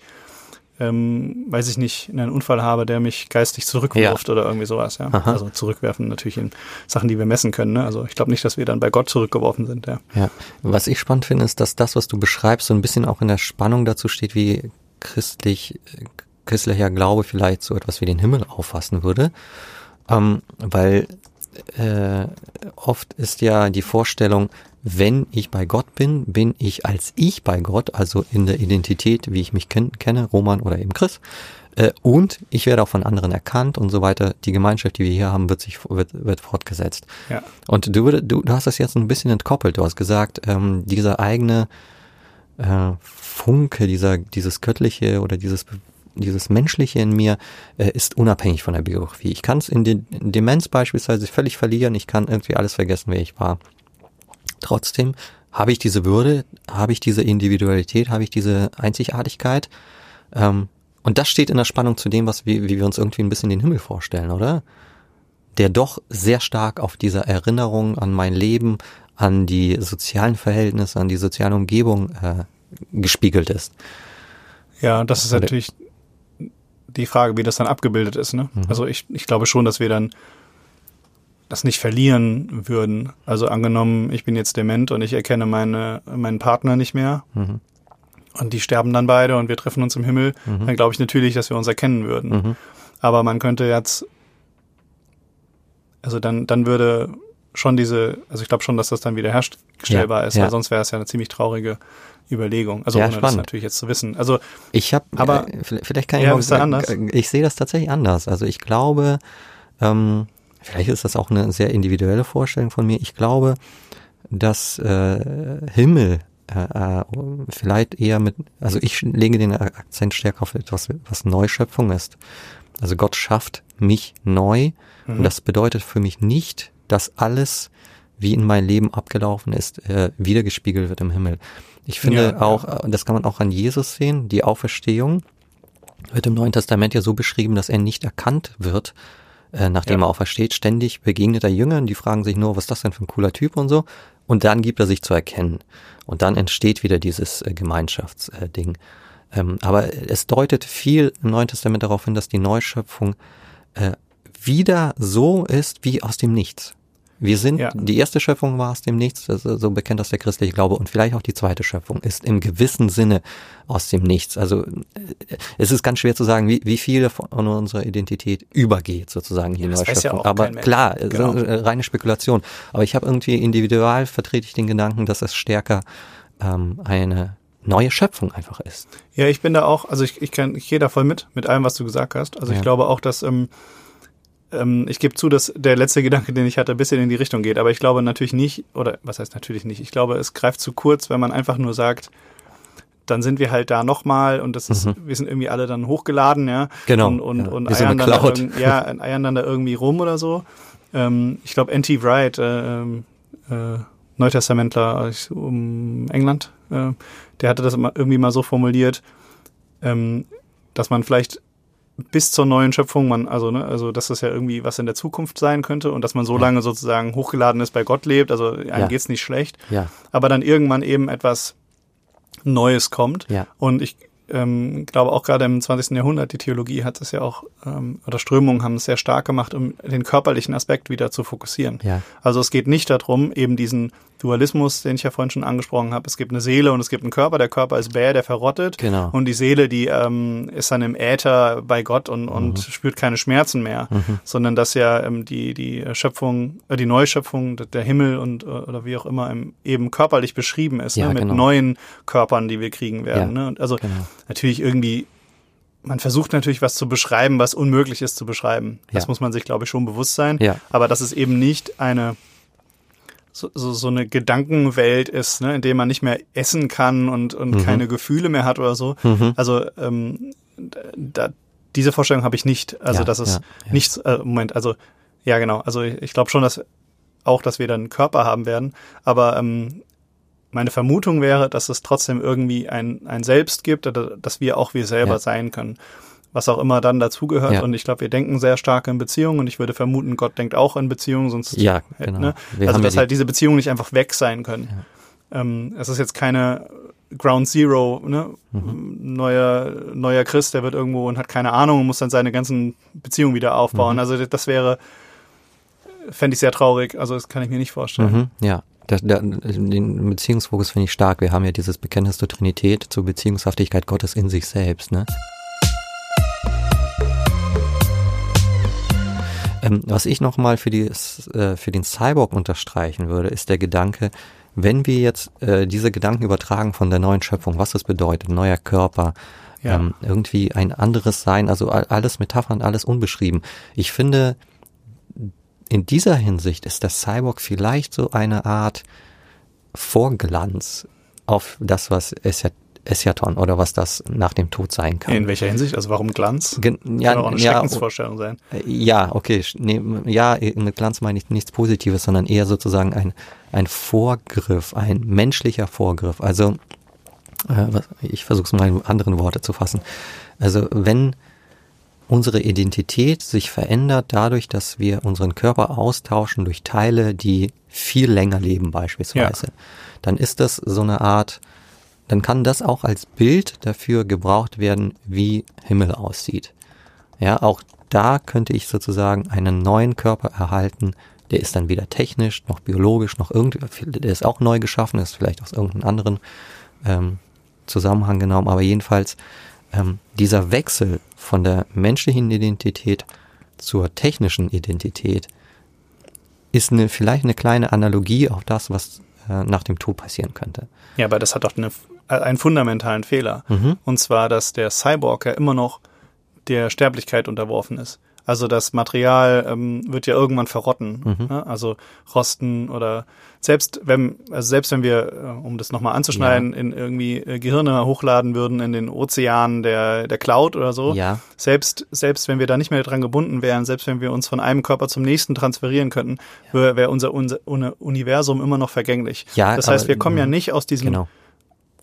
B: ähm, weiß ich nicht, einen Unfall habe, der mich geistig zurückwirft oder irgendwie sowas. Ja?
A: Aha.
B: Also zurückwerfen natürlich in Sachen, die wir messen können. Ne? Also ich glaube nicht, dass wir dann bei Gott zurückgeworfen sind. Ja.
A: Ja, was ich spannend finde, ist, dass das, was du beschreibst, so ein bisschen auch in der Spannung dazu steht, wie christlich, christlicher Glaube vielleicht so etwas wie den Himmel auffassen würde. Ähm, weil äh, oft ist ja die Vorstellung, wenn ich bei Gott bin, bin ich als ich bei Gott, also in der Identität, wie ich mich ken kenne, Roman oder eben Chris. Äh, und ich werde auch von anderen erkannt und so weiter. Die Gemeinschaft, die wir hier haben, wird sich wird, wird fortgesetzt.
B: Ja.
A: Und du, du, du hast das jetzt ein bisschen entkoppelt. Du hast gesagt, ähm, dieser eigene äh, Funke, dieser, dieses göttliche oder dieses, dieses menschliche in mir äh, ist unabhängig von der Biografie. Ich kann es in, den in Demenz beispielsweise völlig verlieren. Ich kann irgendwie alles vergessen, wer ich war. Trotzdem habe ich diese Würde, habe ich diese Individualität, habe ich diese Einzigartigkeit. Ähm, und das steht in der Spannung zu dem, was wir, wie wir uns irgendwie ein bisschen den Himmel vorstellen, oder? Der doch sehr stark auf dieser Erinnerung an mein Leben, an die sozialen Verhältnisse, an die soziale Umgebung äh, gespiegelt ist.
B: Ja, das ist natürlich die Frage, wie das dann abgebildet ist. Ne?
A: Mhm.
B: Also ich, ich glaube schon, dass wir dann das nicht verlieren würden. Also angenommen, ich bin jetzt dement und ich erkenne meine, meinen Partner nicht mehr
A: Mhm.
B: und die sterben dann beide und wir treffen uns im Himmel, dann glaube ich natürlich, dass wir uns erkennen würden.
A: Mhm.
B: Aber man könnte jetzt, also dann, dann würde schon diese, also ich glaube schon, dass das dann wieder herstellbar
A: Ja,
B: ist,
A: ja.
B: weil sonst wäre es ja eine ziemlich traurige Überlegung. Also
A: Ja,
B: ohne das
A: spannend.
B: natürlich jetzt zu wissen. Also
A: Ich habe,
B: Aber-
A: äh, vielleicht kann ich
B: Ja,
A: mal,
B: anders?
A: ich sehe das tatsächlich anders. Also ich glaube, ähm, vielleicht ist das auch eine sehr individuelle Vorstellung von mir. Ich glaube, dass äh, Himmel äh, äh, vielleicht eher mit, also ich lege den Akzent stärker auf etwas, was Neuschöpfung ist. Also Gott schafft mich neu und das bedeutet für mich nicht, dass alles, wie in mein Leben abgelaufen ist, äh, wiedergespiegelt wird im Himmel. Ich finde
B: Ja, ja.
A: auch, äh, das kann man auch an Jesus sehen, die Auferstehung wird im Neuen Testament ja so beschrieben, dass er nicht erkannt wird, äh, nachdem
B: Ja.
A: er aufersteht. Ständig begegnet er Jüngern, die fragen sich nur, was ist das denn für ein cooler Typ und so. Und dann gibt er sich zu erkennen. Und dann entsteht wieder dieses äh, Gemeinschaftsding. Ähm, aber es deutet viel im Neuen Testament darauf hin, dass die Neuschöpfung äh, wieder so ist wie aus dem Nichts. Wir sind,
B: Ja.
A: die erste Schöpfung war aus dem Nichts, das ist so bekennt das der christliche Glaube, und vielleicht auch die zweite Schöpfung ist im gewissen Sinne aus dem Nichts. Also äh, es ist ganz schwer zu sagen, wie, wie viel von unserer Identität übergeht sozusagen hier in der
B: ja
A: Schöpfung.
B: auch
A: Aber klar, es
B: Genau.
A: eine reine Spekulation. Aber ich habe irgendwie individual vertrete ich den Gedanken, dass es stärker ähm, eine neue Schöpfung einfach ist.
B: Ja, ich bin da auch, also ich, ich, kann, ich gehe da voll mit, mit allem, was du gesagt hast. Also
A: Ja.
B: ich glaube auch, dass, ähm, ähm, ich gebe zu, dass der letzte Gedanke, den ich hatte, ein bisschen in die Richtung geht. Aber ich glaube natürlich nicht, oder was heißt natürlich nicht, ich glaube, es greift zu kurz, wenn man einfach nur sagt, dann sind wir halt da nochmal und das ist, wir sind irgendwie alle dann hochgeladen, ja.
A: Mhm. Genau,
B: Und, und,
A: ja.
B: und
A: so
B: eiern,
A: eine
B: dann da ja, eiern dann da irgendwie rum oder so. Ähm, ich glaube, N.T. Wright, äh, ähm, äh, Neutestamentler aus um England, äh, der hatte das irgendwie mal so formuliert, ähm, dass man vielleicht bis zur neuen Schöpfung, man, also, ne, also dass das ja irgendwie was in der Zukunft sein könnte und dass man so
A: Ja.
B: lange sozusagen hochgeladen ist bei Gott lebt, also einem
A: Ja.
B: geht's nicht schlecht,
A: Ja,
B: aber dann irgendwann eben etwas Neues kommt.
A: ja,
B: Und ich ähm, glaube auch gerade im 20. Jahrhundert, die Theologie hat es ja auch, ähm, oder Strömungen haben es sehr stark gemacht, um den körperlichen Aspekt wieder zu fokussieren.
A: ja,
B: Also es geht nicht darum, eben diesen Dualismus, den ich ja vorhin schon angesprochen habe. Es gibt eine Seele und es gibt einen Körper. Der Körper ist bäh, der verrottet.
A: genau.
B: Und die Seele, die ähm, ist dann im Äther bei Gott und, und spürt keine Schmerzen mehr,
A: Mhm.
B: sondern dass ja ähm, die, die Schöpfung, äh, die Neuschöpfung, der Himmel und äh, oder wie auch immer im, eben körperlich beschrieben ist,
A: Ja,
B: ne? mit
A: genau.
B: neuen Körpern, die wir kriegen werden.
A: Ja,
B: Ne? Und also
A: Genau.
B: natürlich irgendwie, man versucht natürlich was zu beschreiben, was unmöglich ist zu beschreiben. Das
A: Ja.
B: muss man sich, glaube ich, schon bewusst sein.
A: Ja,
B: Aber dass es eben nicht eine so, so, so eine Gedankenwelt ist, ne, in der man nicht mehr essen kann und, und
A: Mhm.
B: keine Gefühle mehr hat oder so.
A: mhm.
B: Also ähm, da, diese Vorstellung habe ich nicht. Also
A: Ja,
B: dass es
A: ja, ja.
B: nichts, äh, Moment, also ja genau, also ich, ich glaube schon, dass auch, dass wir dann einen Körper haben werden, aber ähm, meine Vermutung wäre, dass es trotzdem irgendwie ein, ein Selbst gibt, dass wir auch wir selber sein können. Was auch immer dann dazugehört.
A: Ja.
B: Und ich glaube, wir denken sehr stark in Beziehungen und ich würde vermuten, Gott denkt auch in Beziehungen, sonst
A: ja, genau.
B: ne? Also dass
A: ja
B: halt diese Beziehungen nicht einfach weg sein können. Ähm, es ist jetzt keine Ground Zero, ne?
A: Mhm.
B: neuer neuer Christ, der wird irgendwo und hat keine Ahnung und muss dann seine ganzen Beziehungen wieder aufbauen.
A: Mhm.
B: Also das wäre, fände ich sehr traurig. Also das kann ich mir nicht vorstellen.
A: Mhm, ja. Der, der, den Beziehungsfokus finde ich stark. Wir haben ja dieses Bekenntnis zur Trinität, zur Beziehungshaftigkeit Gottes in sich selbst. Ne? Ähm, was ich nochmal für, die, äh, für den Cyborg unterstreichen würde, ist der Gedanke, wenn wir jetzt äh, diese Gedanken übertragen von der neuen Schöpfung, was das bedeutet, neuer Körper,
B: Ja.
A: ähm, irgendwie ein anderes Sein, also all- alles Metaphern, alles unbeschrieben. Ich finde, in dieser Hinsicht ist der Cyborg vielleicht so eine Art Vorglanz auf das, was Escha- Eschaton oder was das nach dem Tod sein kann.
B: In welcher Hinsicht? Also warum Glanz?
A: Gen
B: Ja, Kann auch
A: ja,
B: eine
A: ja,
B: Schreckensvorstellung sein.
A: äh, ja, okay, nee, ja, mit Glanz meine ich nichts Positives, sondern eher sozusagen ein, ein Vorgriff, ein menschlicher Vorgriff. Also, äh, was, ich versuche es mal in anderen Worte zu fassen. Also, wenn unsere Identität sich verändert dadurch, dass wir unseren Körper austauschen durch Teile, die viel länger leben beispielsweise, dann ist das so eine Art, dann kann das auch als Bild dafür gebraucht werden, wie Himmel aussieht. Ja, auch da könnte ich sozusagen einen neuen Körper erhalten, der ist dann weder technisch noch biologisch noch irgendwie, der ist auch neu geschaffen, ist vielleicht aus irgendeinem anderen ähm, Zusammenhang genommen, aber jedenfalls ähm, dieser Wechsel von der menschlichen Identität zur technischen Identität ist eine, vielleicht eine kleine Analogie auf das, was äh, nach dem Tod passieren könnte.
B: Ja, aber das hat doch eine, einen fundamentalen Fehler.
A: Mhm.
B: Und zwar, dass der Cyborg ja immer noch der Sterblichkeit unterworfen ist. Also das Material ähm, wird ja irgendwann verrotten,
A: Mhm.
B: ne? also rosten oder selbst wenn also selbst wenn wir, äh, um das nochmal anzuschneiden, in irgendwie äh, Gehirne hochladen würden in den Ozeanen der der Cloud oder so,
A: Ja,
B: selbst selbst wenn wir da nicht mehr dran gebunden wären, selbst wenn wir uns von einem Körper zum nächsten transferieren könnten, wäre wär unser, unser Universum immer noch vergänglich.
A: Ja,
B: das heißt, wir kommen ja
A: mhm.
B: nicht aus diesem
A: genau.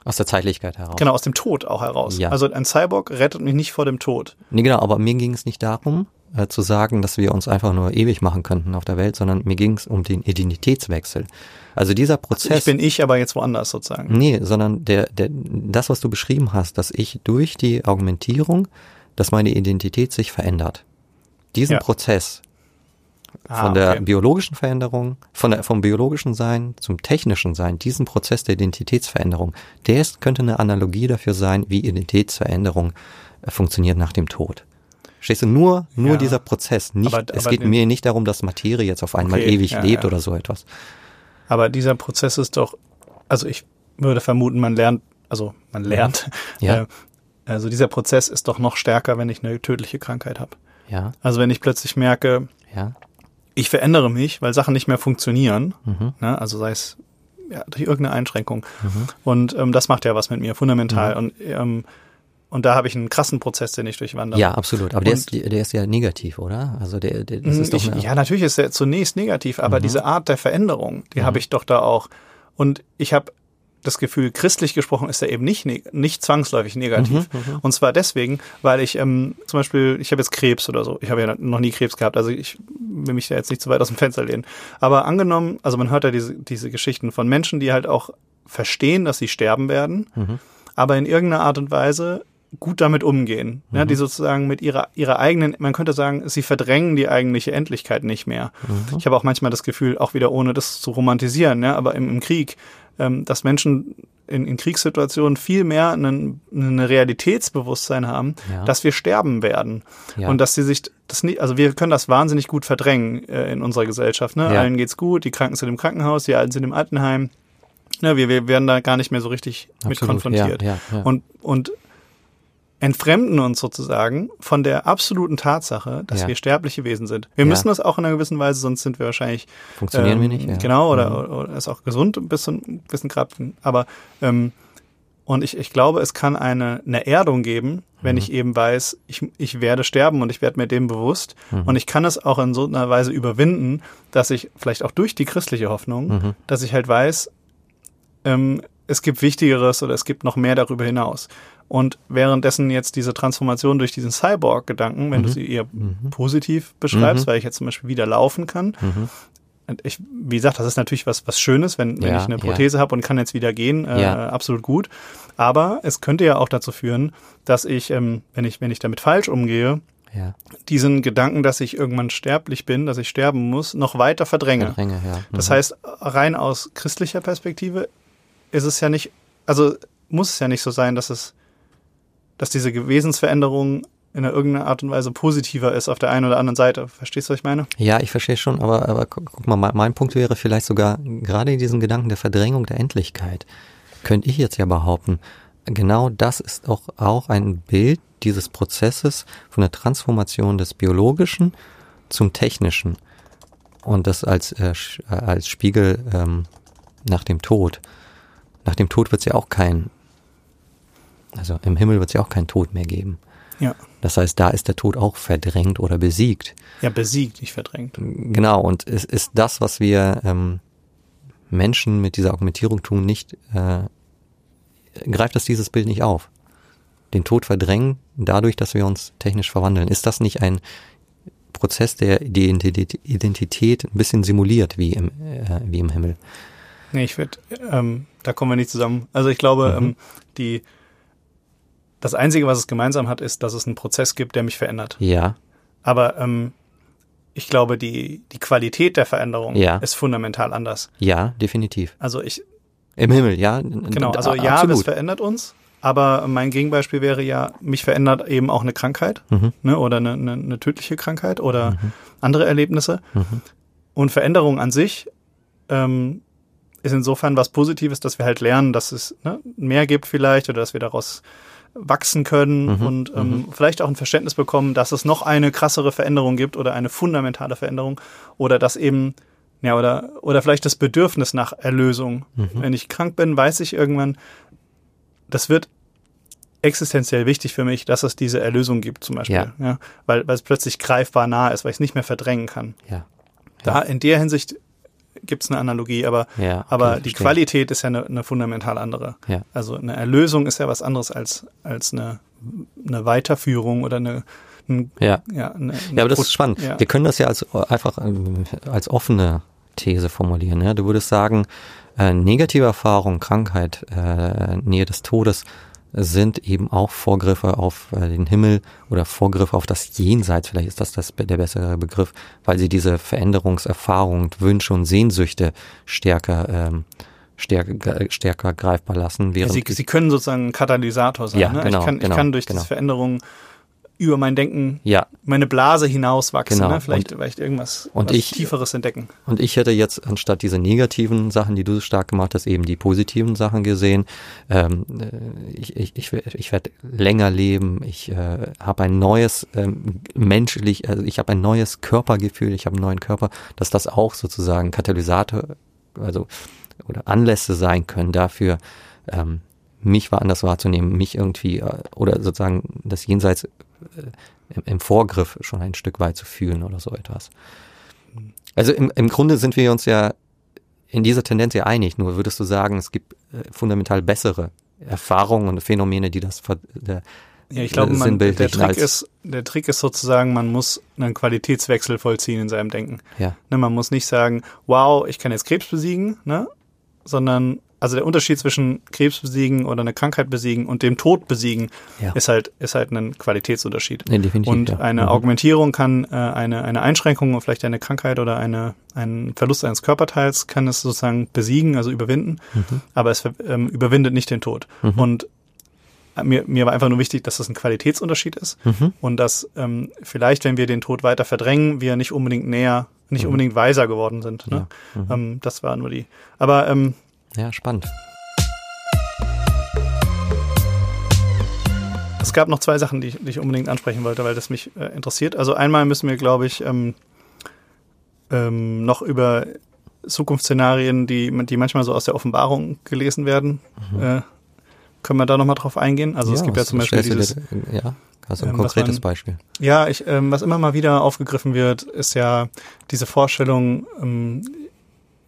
A: Aus der Zeitlichkeit heraus.
B: Genau, aus dem Tod auch heraus.
A: Ja.
B: Also ein Cyborg rettet mich nicht vor dem Tod.
A: Nee, genau, aber mir ging es nicht darum, äh, zu sagen, dass wir uns einfach nur ewig machen könnten auf der Welt, sondern mir ging es um den Identitätswechsel. Also dieser Prozess.
B: Ich bin ich, aber jetzt woanders sozusagen.
A: Nee, sondern der, der, das, was du beschrieben hast, dass ich durch die Augmentierung, dass meine Identität sich verändert. Diesen
B: Ja.
A: Prozess
B: Ah,
A: von der
B: okay.
A: biologischen Veränderung, von der, vom biologischen Sein zum technischen Sein, diesen Prozess der Identitätsveränderung, der ist, könnte eine Analogie dafür sein, wie Identitätsveränderung äh, funktioniert nach dem Tod. Stehst du, nur, nur
B: Ja.
A: dieser Prozess, nicht,
B: Aber-
A: es
B: aber
A: geht
B: den-
A: mir nicht darum, dass Materie jetzt auf einmal
B: Okay,
A: ewig
B: ja,
A: lebt
B: ja.
A: oder so etwas.
B: Aber dieser Prozess ist doch, also ich würde vermuten, man lernt, also man lernt.
A: Ja.
B: Äh, also dieser Prozess ist doch noch stärker, wenn ich eine tödliche Krankheit habe.
A: Ja,
B: Also wenn ich plötzlich merke,
A: ja,
B: ich verändere mich, weil Sachen nicht mehr funktionieren,
A: mhm,
B: ne? also sei es ja, durch irgendeine Einschränkung.
A: mhm,
B: Und ähm, das macht ja was mit mir, fundamental. Und, ähm, und da habe ich einen krassen Prozess, den ich durchwandere.
A: ja, absolut. Aber der ist, der ist ja negativ, oder? Also der, der das ist doch
B: ich,
A: eine,
B: ja, natürlich ist er zunächst negativ, aber
A: Mhm.
B: diese Art der Veränderung, die
A: Mhm.
B: habe ich doch da auch. Und ich habe das Gefühl, christlich gesprochen ist er eben nicht, nicht zwangsläufig negativ.
A: Mhm, mhm.
B: und zwar deswegen, weil ich ähm, zum Beispiel, ich habe jetzt Krebs oder so. Ich habe ja noch nie Krebs gehabt, also ich will mich da jetzt nicht zu weit aus dem Fenster lehnen. Aber angenommen, also man hört ja diese, diese Geschichten von Menschen, die halt auch verstehen, dass sie sterben werden,
A: Mhm.
B: aber in irgendeiner Art und Weise gut damit umgehen. Ja,
A: Mhm.
B: die sozusagen mit ihrer, ihrer eigenen, man könnte sagen, sie verdrängen die eigentliche Endlichkeit nicht mehr.
A: Mhm.
B: Ich habe auch manchmal das Gefühl, auch wieder ohne das zu romantisieren, ja, aber im, im Krieg, ähm, dass Menschen in, in Kriegssituationen viel mehr einen, ein Realitätsbewusstsein haben,
A: Ja.
B: dass wir sterben werden.
A: Ja.
B: Und dass sie sich das nicht, also wir können das wahnsinnig gut verdrängen äh, in unserer Gesellschaft. Ne?
A: Ja.
B: Allen geht's gut, die Kranken sind im Krankenhaus, die Alten sind im Altenheim. Ne, wir, wir werden da gar nicht mehr so richtig mit
A: Absolut.
B: konfrontiert.
A: Ja, ja.
B: Und, und entfremden uns sozusagen von der absoluten Tatsache, dass
A: Ja.
B: wir sterbliche Wesen sind. Wir
A: Ja.
B: müssen das auch in einer gewissen Weise, sonst sind wir wahrscheinlich
A: Funktionieren wir
B: ähm,
A: nicht? Ja.
B: Genau, oder,
A: Mhm.
B: oder, oder ist auch gesund bis zu einem gewissen Grad. Aber ähm, und ich, ich glaube, es kann eine, eine Erdung geben, wenn
A: Mhm.
B: ich eben weiß, ich, ich werde sterben und ich werde mir dem bewusst.
A: Mhm.
B: Und ich kann es auch in so einer Weise überwinden, dass ich vielleicht auch durch die christliche Hoffnung,
A: Mhm.
B: dass ich halt weiß, ähm, es gibt Wichtigeres oder es gibt noch mehr darüber hinaus. Und währenddessen jetzt diese Transformation durch diesen Cyborg-Gedanken, wenn du
A: Mhm.
B: sie eher
A: Mhm.
B: positiv beschreibst,
A: Mhm.
B: weil ich jetzt zum Beispiel wieder laufen kann,
A: Mhm.
B: ich, wie gesagt, das ist natürlich was, was Schönes, wenn, wenn
A: Ja,
B: ich eine
A: ja.
B: Prothese habe und kann jetzt wieder gehen, äh,
A: Ja.
B: absolut gut. Aber es könnte ja auch dazu führen, dass ich, ähm, wenn ich, wenn ich damit falsch umgehe,
A: Ja.
B: diesen Gedanken, dass ich irgendwann sterblich bin, dass ich sterben muss, noch weiter verdränge.
A: Verdränge, ja.
B: Das
A: Mhm.
B: heißt, rein aus christlicher Perspektive ist es ja nicht, also muss es ja nicht so sein, dass es, dass diese Wesensveränderung in einer irgendeiner Art und Weise positiver ist auf der einen oder anderen Seite. Verstehst du, was ich meine?
A: Ja, ich verstehe schon, aber, aber guck, mal, mein, Punkt wäre vielleicht sogar, gerade in diesem Gedanken der Verdrängung der Endlichkeit, könnte ich jetzt ja behaupten, genau das ist auch, auch ein Bild dieses Prozesses von der Transformation des Biologischen zum Technischen. Und das als, äh, äh, als Spiegel ähm, nach dem Tod. Nach dem Tod wird es ja auch kein, also im Himmel wird es ja auch keinen Tod mehr geben.
B: Ja.
A: Das heißt, da ist der Tod auch verdrängt oder besiegt.
B: Ja, besiegt, nicht verdrängt.
A: Genau, und es ist das, was wir ähm, Menschen mit dieser Argumentierung tun, nicht, äh, greift das dieses Bild nicht auf. Den Tod verdrängen, dadurch, dass wir uns technisch verwandeln. Ist das nicht ein Prozess, der die Identität- Identität ein bisschen simuliert, wie im, äh, wie im Himmel?
B: Nee, ich würde, ähm, da kommen wir nicht zusammen. Also ich glaube,
A: Mhm.
B: ähm, die, das Einzige, was es gemeinsam hat, ist, dass es einen Prozess gibt, der mich verändert.
A: Ja,
B: Aber ähm, ich glaube, die, die Qualität der Veränderung
A: Ja.
B: ist fundamental anders.
A: ja, definitiv.
B: Also ich,
A: Im Himmel, ja.
B: genau, also ja,
A: absolut.
B: das verändert uns. Aber mein Gegenbeispiel wäre ja, mich verändert eben auch eine Krankheit
A: Mhm.
B: ne, oder eine, eine, eine tödliche Krankheit oder
A: Mhm.
B: andere Erlebnisse.
A: Mhm.
B: Und Veränderung an sich ähm, ist insofern was Positives, dass wir halt lernen, dass es ne, mehr gibt vielleicht oder dass wir daraus wachsen können
A: Mhm,
B: und ähm, vielleicht auch ein Verständnis bekommen, dass es noch eine krassere Veränderung gibt oder eine fundamentale Veränderung oder dass eben ja oder oder vielleicht das Bedürfnis nach Erlösung.
A: Mhm.
B: Wenn ich krank bin, weiß ich irgendwann, das wird existenziell wichtig für mich, dass es diese Erlösung gibt zum Beispiel,
A: Ja.
B: ja, weil weil es plötzlich greifbar nah ist, weil ich es nicht mehr verdrängen kann.
A: Ja,
B: Da in der Hinsicht gibt es eine Analogie, aber,
A: ja. okay,
B: aber die. Qualität ist ja eine, eine fundamental andere.
A: Ja.
B: Also eine Erlösung ist ja was anderes als, als eine, eine Weiterführung oder eine, ein,
A: Ja.
B: ja, eine, eine
A: Ja, aber das ist spannend.
B: Ja.
A: Wir können das ja als einfach ähm, als offene These formulieren. Ja? Du würdest sagen, äh, negative Erfahrungen, Krankheit, äh, Nähe des Todes sind eben auch Vorgriffe auf äh, den Himmel oder Vorgriffe auf das Jenseits. Vielleicht ist das, das der bessere Begriff, weil sie diese Veränderungserfahrungen, Wünsche und Sehnsüchte stärker ähm, stärker, stärker greifbar lassen. Während
B: Sie, sie können sozusagen ein Katalysator sein.
A: Ja,
B: ne?
A: genau,
B: ich, kann,
A: genau,
B: ich kann durch
A: genau.
B: diese Veränderung über mein Denken,
A: ja,
B: meine Blase hinauswachsen,
A: Genau.
B: ne? vielleicht, vielleicht irgendwas
A: und ich-
B: Tieferes entdecken.
A: Und ich hätte jetzt anstatt diese negativen Sachen, die du so stark gemacht hast, eben die positiven Sachen gesehen. Ähm, äh, ich ich, ich, ich werde länger leben. Ich äh, habe ein neues ähm, menschlich, also ich habe ein neues Körpergefühl. Ich habe einen neuen Körper, dass das auch sozusagen Katalysator, also oder Anlässe sein können dafür, ähm, mich woanders wahrzunehmen, mich irgendwie äh, oder sozusagen das Jenseits im, im Vorgriff schon ein Stück weit zu fühlen oder so etwas. Also im, im Grunde sind wir uns ja in dieser Tendenz ja einig, nur würdest du sagen, es gibt äh, fundamental bessere Erfahrungen und Phänomene, die das der,
B: Ja, ich glaube,
A: äh,
B: man, der Trick ist, der Trick ist sozusagen, man muss einen Qualitätswechsel vollziehen in seinem Denken.
A: ja,
B: Ne, man muss nicht sagen, wow, ich kann jetzt Krebs besiegen, ne? sondern also der Unterschied zwischen Krebs besiegen oder eine Krankheit besiegen und dem Tod besiegen
A: Ja.
B: ist halt ist halt ein Qualitätsunterschied.
A: Nee, definitiv,
B: und
A: ja.
B: eine
A: Mhm.
B: Augmentierung kann äh, eine eine Einschränkung und vielleicht eine Krankheit oder eine ein Verlust eines Körperteils kann es sozusagen besiegen, also überwinden,
A: Mhm.
B: aber es ähm, überwindet nicht den Tod. Und mir, mir war einfach nur wichtig, dass das ein Qualitätsunterschied ist
A: Mhm.
B: und dass ähm, vielleicht, wenn wir den Tod weiter verdrängen, wir nicht unbedingt näher, nicht
A: Mhm.
B: unbedingt weiser geworden sind. Ne? Ähm, das war nur die. Aber ähm,
A: ja, spannend.
B: es gab noch zwei Sachen, die ich, die ich unbedingt ansprechen wollte, weil das mich äh, interessiert. Also einmal müssen wir, glaube ich, ähm, ähm, noch über Zukunftsszenarien, die, die manchmal so aus der Offenbarung gelesen werden, äh, können wir da nochmal drauf eingehen? Also es gibt ja zum Beispiel dieses,
A: ja, also ein
B: ähm,
A: konkretes
B: man-
A: Beispiel.
B: Ja, ich, ähm, was immer mal wieder aufgegriffen wird, ist ja diese Vorstellung, ähm,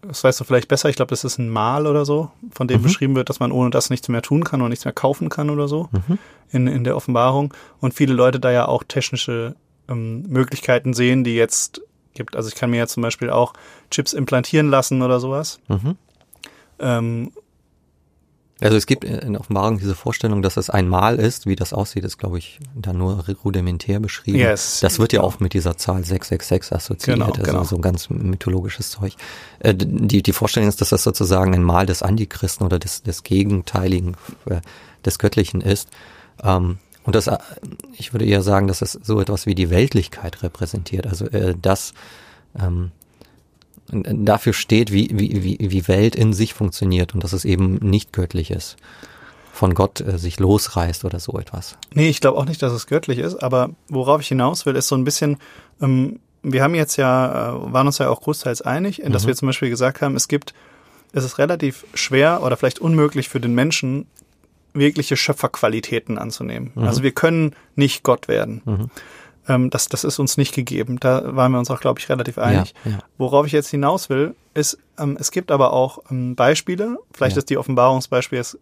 B: das weißt du vielleicht besser, ich glaube, das ist ein Mal oder so, von dem
A: Mhm.
B: beschrieben wird, dass man ohne das nichts mehr tun kann und nichts mehr kaufen kann oder so
A: Mhm.
B: in, in der Offenbarung. Und viele Leute da ja auch technische ähm, Möglichkeiten sehen, die jetzt gibt. Also ich kann mir ja zum Beispiel auch Chips implantieren lassen oder sowas.
A: Mhm.
B: Ähm,
A: Also es gibt in Offenbarung diese Vorstellung, dass es ein Mal ist, wie das aussieht, ist glaube ich da nur rudimentär beschrieben.
B: Yes,
A: das wird ja oft mit dieser Zahl 666 assoziiert,
B: Genau,
A: also
B: genau.
A: so ganz mythologisches Zeug. Äh, die, die Vorstellung ist, dass das sozusagen ein Mal des Antichristen oder des, des Gegenteiligen äh, des Göttlichen ist. Ähm, und das, äh, ich würde eher sagen, dass es so etwas wie die Weltlichkeit repräsentiert. Also äh, das ähm, dafür steht, wie, wie, wie, wie Welt in sich funktioniert und dass es eben nicht göttlich ist. Von Gott äh, sich losreißt oder so etwas.
B: Nee, ich glaube auch nicht, dass es göttlich ist, aber worauf ich hinaus will, ist so ein bisschen, ähm, wir haben jetzt ja, äh, waren uns ja auch großteils einig, in dass wir zum Beispiel gesagt haben, es gibt, es ist relativ schwer oder vielleicht unmöglich für den Menschen, wirkliche Schöpferqualitäten anzunehmen. Also wir können nicht Gott werden. Ähm, das, das ist uns nicht gegeben. Da waren wir uns auch, glaube ich, relativ einig.
A: ja.
B: Worauf ich jetzt hinaus will, ist, ähm, es gibt aber auch ähm, Beispiele, vielleicht
A: Ja.
B: ist die Offenbarungsbeispiel jetzt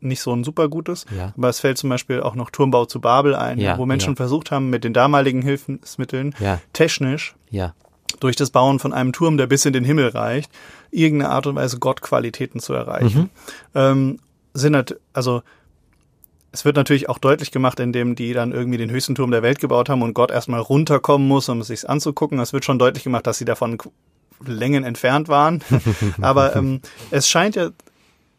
B: nicht so ein super gutes,
A: Ja.
B: aber es fällt zum Beispiel auch noch Turmbau zu Babel ein,
A: Ja,
B: wo Menschen
A: ja.
B: versucht haben, mit den damaligen Hilfsmitteln
A: Ja.
B: technisch
A: Ja,
B: durch das Bauen von einem Turm, der bis in den Himmel reicht, irgendeine Art und Weise Gottqualitäten zu erreichen. Ähm, sind halt, also es wird natürlich auch deutlich gemacht, indem die dann irgendwie den höchsten Turm der Welt gebaut haben und Gott erstmal runterkommen muss, um es sich anzugucken. Es wird schon deutlich gemacht, dass sie davon Längen entfernt waren. Aber ähm, es scheint ja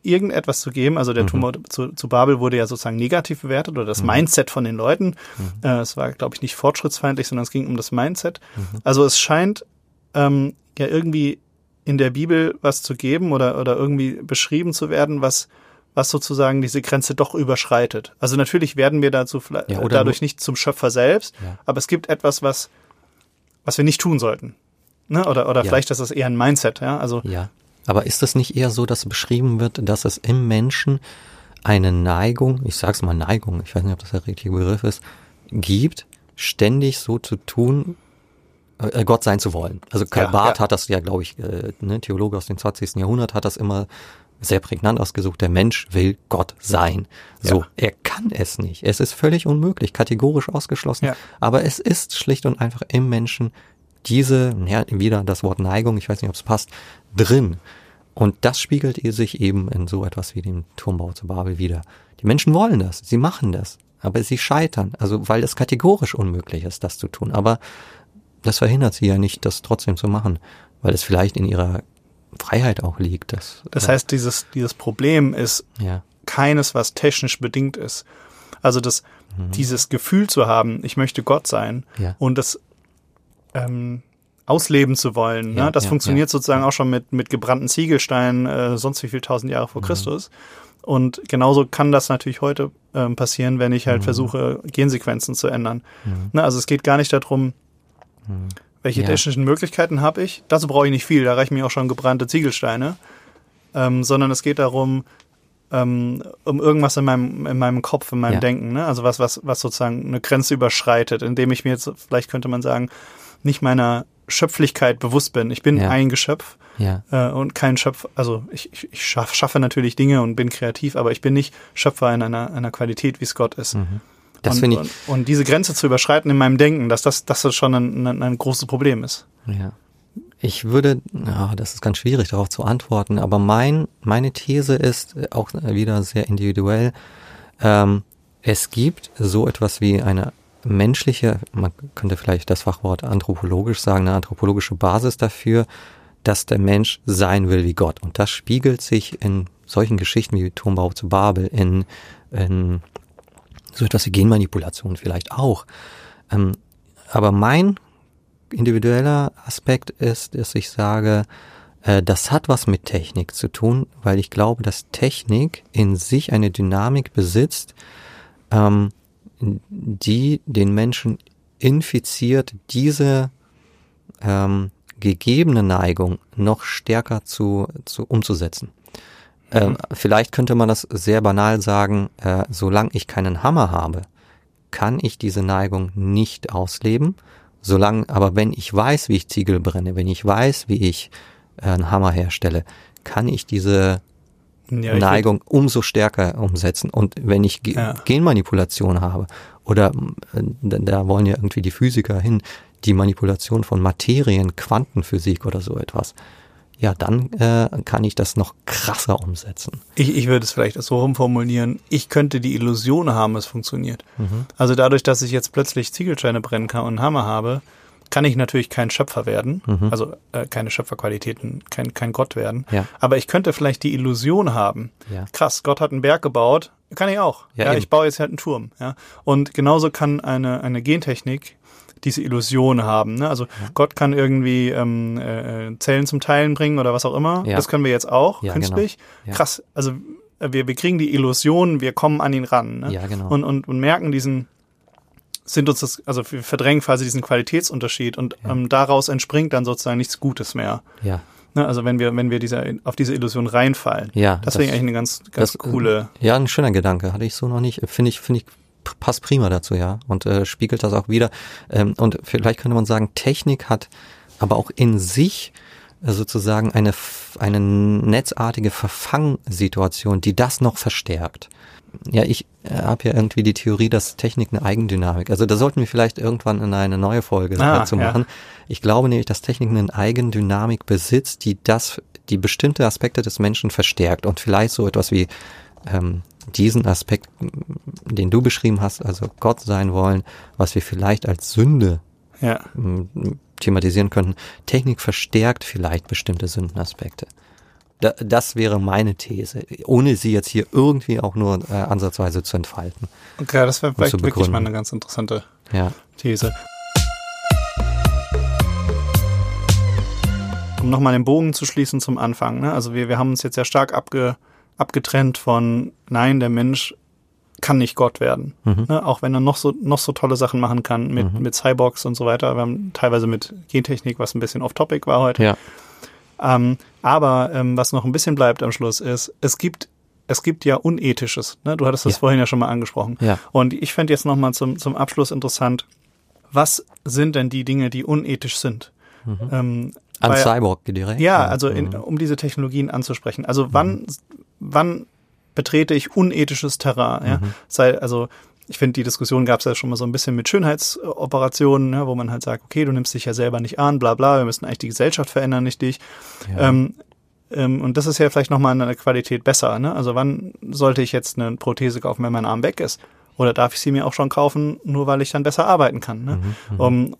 B: irgendetwas zu geben. Also der Turm zu, zu Babel wurde ja sozusagen negativ bewertet oder das Mindset von den Leuten. Äh, es war, glaube ich, nicht fortschrittsfeindlich, sondern es ging um das Mindset. Also es scheint ähm, ja irgendwie in der Bibel was zu geben oder, oder irgendwie beschrieben zu werden, was, was sozusagen diese Grenze doch überschreitet. Also natürlich werden wir dazu vielleicht
A: Ja, oder
B: dadurch nicht zum Schöpfer selbst,
A: Ja.
B: aber es gibt etwas, was, was wir nicht tun sollten. Ne? Oder, oder
A: Ja.
B: vielleicht ist das eher ein Mindset, ja. Also
A: ja. Aber ist das nicht eher so, dass beschrieben wird, dass es im Menschen eine Neigung, ich sag's mal Neigung, ich weiß nicht, ob das der richtige Begriff ist, gibt, ständig so zu tun, äh, Gott sein zu wollen. Also Karl
B: Ja,
A: Barth
B: ja.
A: hat das ja, glaube ich, äh, ne, Theologe aus dem 20. Jahrhundert hat das immer sehr prägnant ausgesucht. Der Mensch will Gott sein. So,
B: Ja.
A: er kann es nicht. Es ist völlig unmöglich, kategorisch ausgeschlossen.
B: Ja.
A: Aber es ist schlicht und einfach im Menschen diese, ja, wieder das Wort Neigung, ich weiß nicht, ob es passt, drin. Und das spiegelt ihr sich eben in so etwas wie dem Turmbau zu Babel wieder. Die Menschen wollen das, sie machen das, aber sie scheitern, also weil es kategorisch unmöglich ist, das zu tun. Aber das verhindert sie ja nicht, das trotzdem zu machen, weil es vielleicht in ihrer Freiheit auch liegt. Dass,
B: das heißt, dieses, dieses Problem ist
A: ja,
B: keines, was technisch bedingt ist. Also das, dieses Gefühl zu haben, ich möchte Gott sein
A: Mhm. Ja.
B: und das ähm, ausleben zu wollen,
A: Ja,
B: ne? das funktioniert sozusagen auch schon mit, mit gebrannten Ziegelsteinen, äh, sonst wie viel tausend Jahre
A: Mhm.
B: vor Christus. Und genauso kann das natürlich heute ähm, passieren, wenn ich halt
A: Mhm.
B: versuche, Gensequenzen zu ändern. Ne? Also es geht gar nicht darum, welche
A: Ja.
B: technischen Möglichkeiten habe ich. Dazu brauche ich nicht viel, da reichen mir auch schon gebrannte Ziegelsteine. Ähm, sondern es geht darum, ähm, um irgendwas in meinem, in meinem Kopf, in meinem
A: Ja.
B: Denken, ne? Also was, was, was sozusagen eine Grenze überschreitet, indem ich mir jetzt, vielleicht könnte man sagen, nicht meiner Schöpflichkeit bewusst bin. Ich bin
A: Ja.
B: ein Geschöpf
A: Ja.
B: äh, und kein Schöpfer. Also ich, ich, ich schaff, schaffe natürlich Dinge und bin kreativ, aber ich bin nicht Schöpfer in einer, einer Qualität, wie es Gott ist.
A: Mhm. Das
B: und,
A: finde ich.
B: und, und diese Grenze zu überschreiten in meinem Denken, dass das, dass das schon ein, ein, ein großes Problem ist.
A: Ja. Ich würde, ja, das ist ganz schwierig darauf zu antworten, aber mein, meine These ist äh, auch wieder sehr individuell. Ähm, es gibt so etwas wie eine menschliche, man könnte vielleicht das Fachwort anthropologisch sagen, eine anthropologische Basis dafür, dass der Mensch sein will wie Gott. Und das spiegelt sich in solchen Geschichten wie Turmbau zu Babel, in, in so etwas wie Genmanipulation vielleicht auch. Ähm, aber mein individueller Aspekt ist, dass ich sage, äh, das hat was mit Technik zu tun, weil ich glaube, dass Technik in sich eine Dynamik besitzt, ähm, die den Menschen infiziert, diese ähm, gegebene Neigung noch stärker zu, zu umzusetzen. Ähm, vielleicht könnte man das sehr banal sagen, äh, solange ich keinen Hammer habe, kann ich diese Neigung nicht ausleben. Solange, aber wenn ich weiß, wie ich Ziegel brenne, wenn ich weiß, wie ich äh, einen Hammer herstelle, kann ich diese
B: Ja, ich
A: Neigung umso stärker umsetzen. Und wenn ich Ge
B: Ja.
A: Genmanipulation habe, oder äh, da wollen ja irgendwie die Physiker hin, die Manipulation von Materien, Quantenphysik oder so etwas, ja, dann äh, kann ich das noch krasser umsetzen.
B: Ich, ich würde es vielleicht so rumformulieren. Ich könnte die Illusion haben, es funktioniert.
A: Mhm.
B: Also dadurch, dass ich jetzt plötzlich Ziegelsteine brennen kann und einen Hammer habe, kann ich natürlich kein Schöpfer werden.
A: Mhm.
B: Also äh, keine Schöpferqualitäten, kein, kein Gott werden.
A: Ja.
B: Aber ich könnte vielleicht die Illusion haben.
A: Ja.
B: Krass, Gott hat einen Berg gebaut. Kann ich auch.
A: Ja,
B: Ja, ich baue jetzt halt einen Turm. Ja. Und genauso kann eine, eine Gentechnik diese Illusion haben. Ne? Also Gott kann irgendwie ähm, äh, Zellen zum Teilen bringen oder was auch immer.
A: Ja.
B: Das können wir jetzt auch
A: Ja,
B: künstlich.
A: genau. Ja.
B: Krass. Also äh, wir, wir kriegen die Illusion, wir kommen an ihn ran. Ne?
A: Ja, genau.
B: Und, und, und merken diesen, sind uns das, also wir verdrängen quasi diesen Qualitätsunterschied und ähm, daraus entspringt dann sozusagen nichts Gutes mehr.
A: Ja.
B: Ne? Also wenn wir, wenn wir dieser, auf diese Illusion reinfallen.
A: Ja,
B: Das
A: das-
B: wäre eigentlich eine ganz, ganz
A: das,
B: coole.
A: Ja, ein schöner Gedanke, hatte ich so noch nicht. Finde ich, finde ich, passt prima dazu, ja. Und äh, spiegelt das auch wieder. Ähm, und vielleicht könnte man sagen, Technik hat aber auch in sich äh, sozusagen eine, eine netzartige Verfangsituation, die das noch verstärkt. Ja, ich äh, habe ja irgendwie die Theorie, dass Technik eine Eigendynamik, also da sollten wir vielleicht irgendwann in eine neue Folge
B: Ah,
A: dazu
B: ja.
A: machen. Ich glaube nämlich, dass Technik eine Eigendynamik besitzt, die das, die bestimmte Aspekte des Menschen verstärkt und vielleicht so etwas wie ähm, diesen Aspekt, den du beschrieben hast, also Gott sein wollen, was wir vielleicht als Sünde
B: Ja.
A: m, thematisieren könnten. Technik verstärkt vielleicht bestimmte Sündenaspekte. Da, das wäre meine These, ohne sie jetzt hier irgendwie auch nur äh, ansatzweise zu entfalten.
B: Okay, das wäre vielleicht wirklich mal eine ganz interessante
A: Ja,
B: These. Um nochmal den Bogen zu schließen zum Anfang. Ne? Also wir, wir haben uns jetzt sehr stark abge, abgetrennt von, nein, der Mensch kann nicht Gott werden.
A: Mhm.
B: Ne? Auch wenn er noch so, noch so tolle Sachen machen kann mit, mit Cyborgs und so weiter. Wir haben teilweise mit Gentechnik, was ein bisschen off-topic war heute.
A: ja,
B: Ähm, aber ähm, was noch ein bisschen bleibt am Schluss ist, es gibt es gibt ja Unethisches. Ne? Du hattest das
A: Ja.
B: vorhin ja schon mal angesprochen.
A: Ja.
B: Und ich fände jetzt noch mal zum, zum Abschluss interessant, was sind denn die Dinge, die unethisch sind? Ähm,
A: an Cyborg direkt.
B: ja, also in,
A: Mhm.
B: um diese Technologien anzusprechen. Also wann, wann betrete ich unethisches Terrain? Ja?
A: Mhm.
B: Sei, also ich finde, die Diskussion gab es ja schon mal so ein bisschen mit Schönheitsoperationen, ne, wo man halt sagt, okay, du nimmst dich ja selber nicht an, bla bla, wir müssen eigentlich die Gesellschaft verändern, nicht dich.
A: Ja.
B: Ähm, ähm, und das ist ja vielleicht nochmal in einer Qualität besser. Ne? Also wann sollte ich jetzt eine Prothese kaufen, wenn mein Arm weg ist? Oder darf ich sie mir auch schon kaufen, nur weil ich dann besser arbeiten kann? Ne? Um,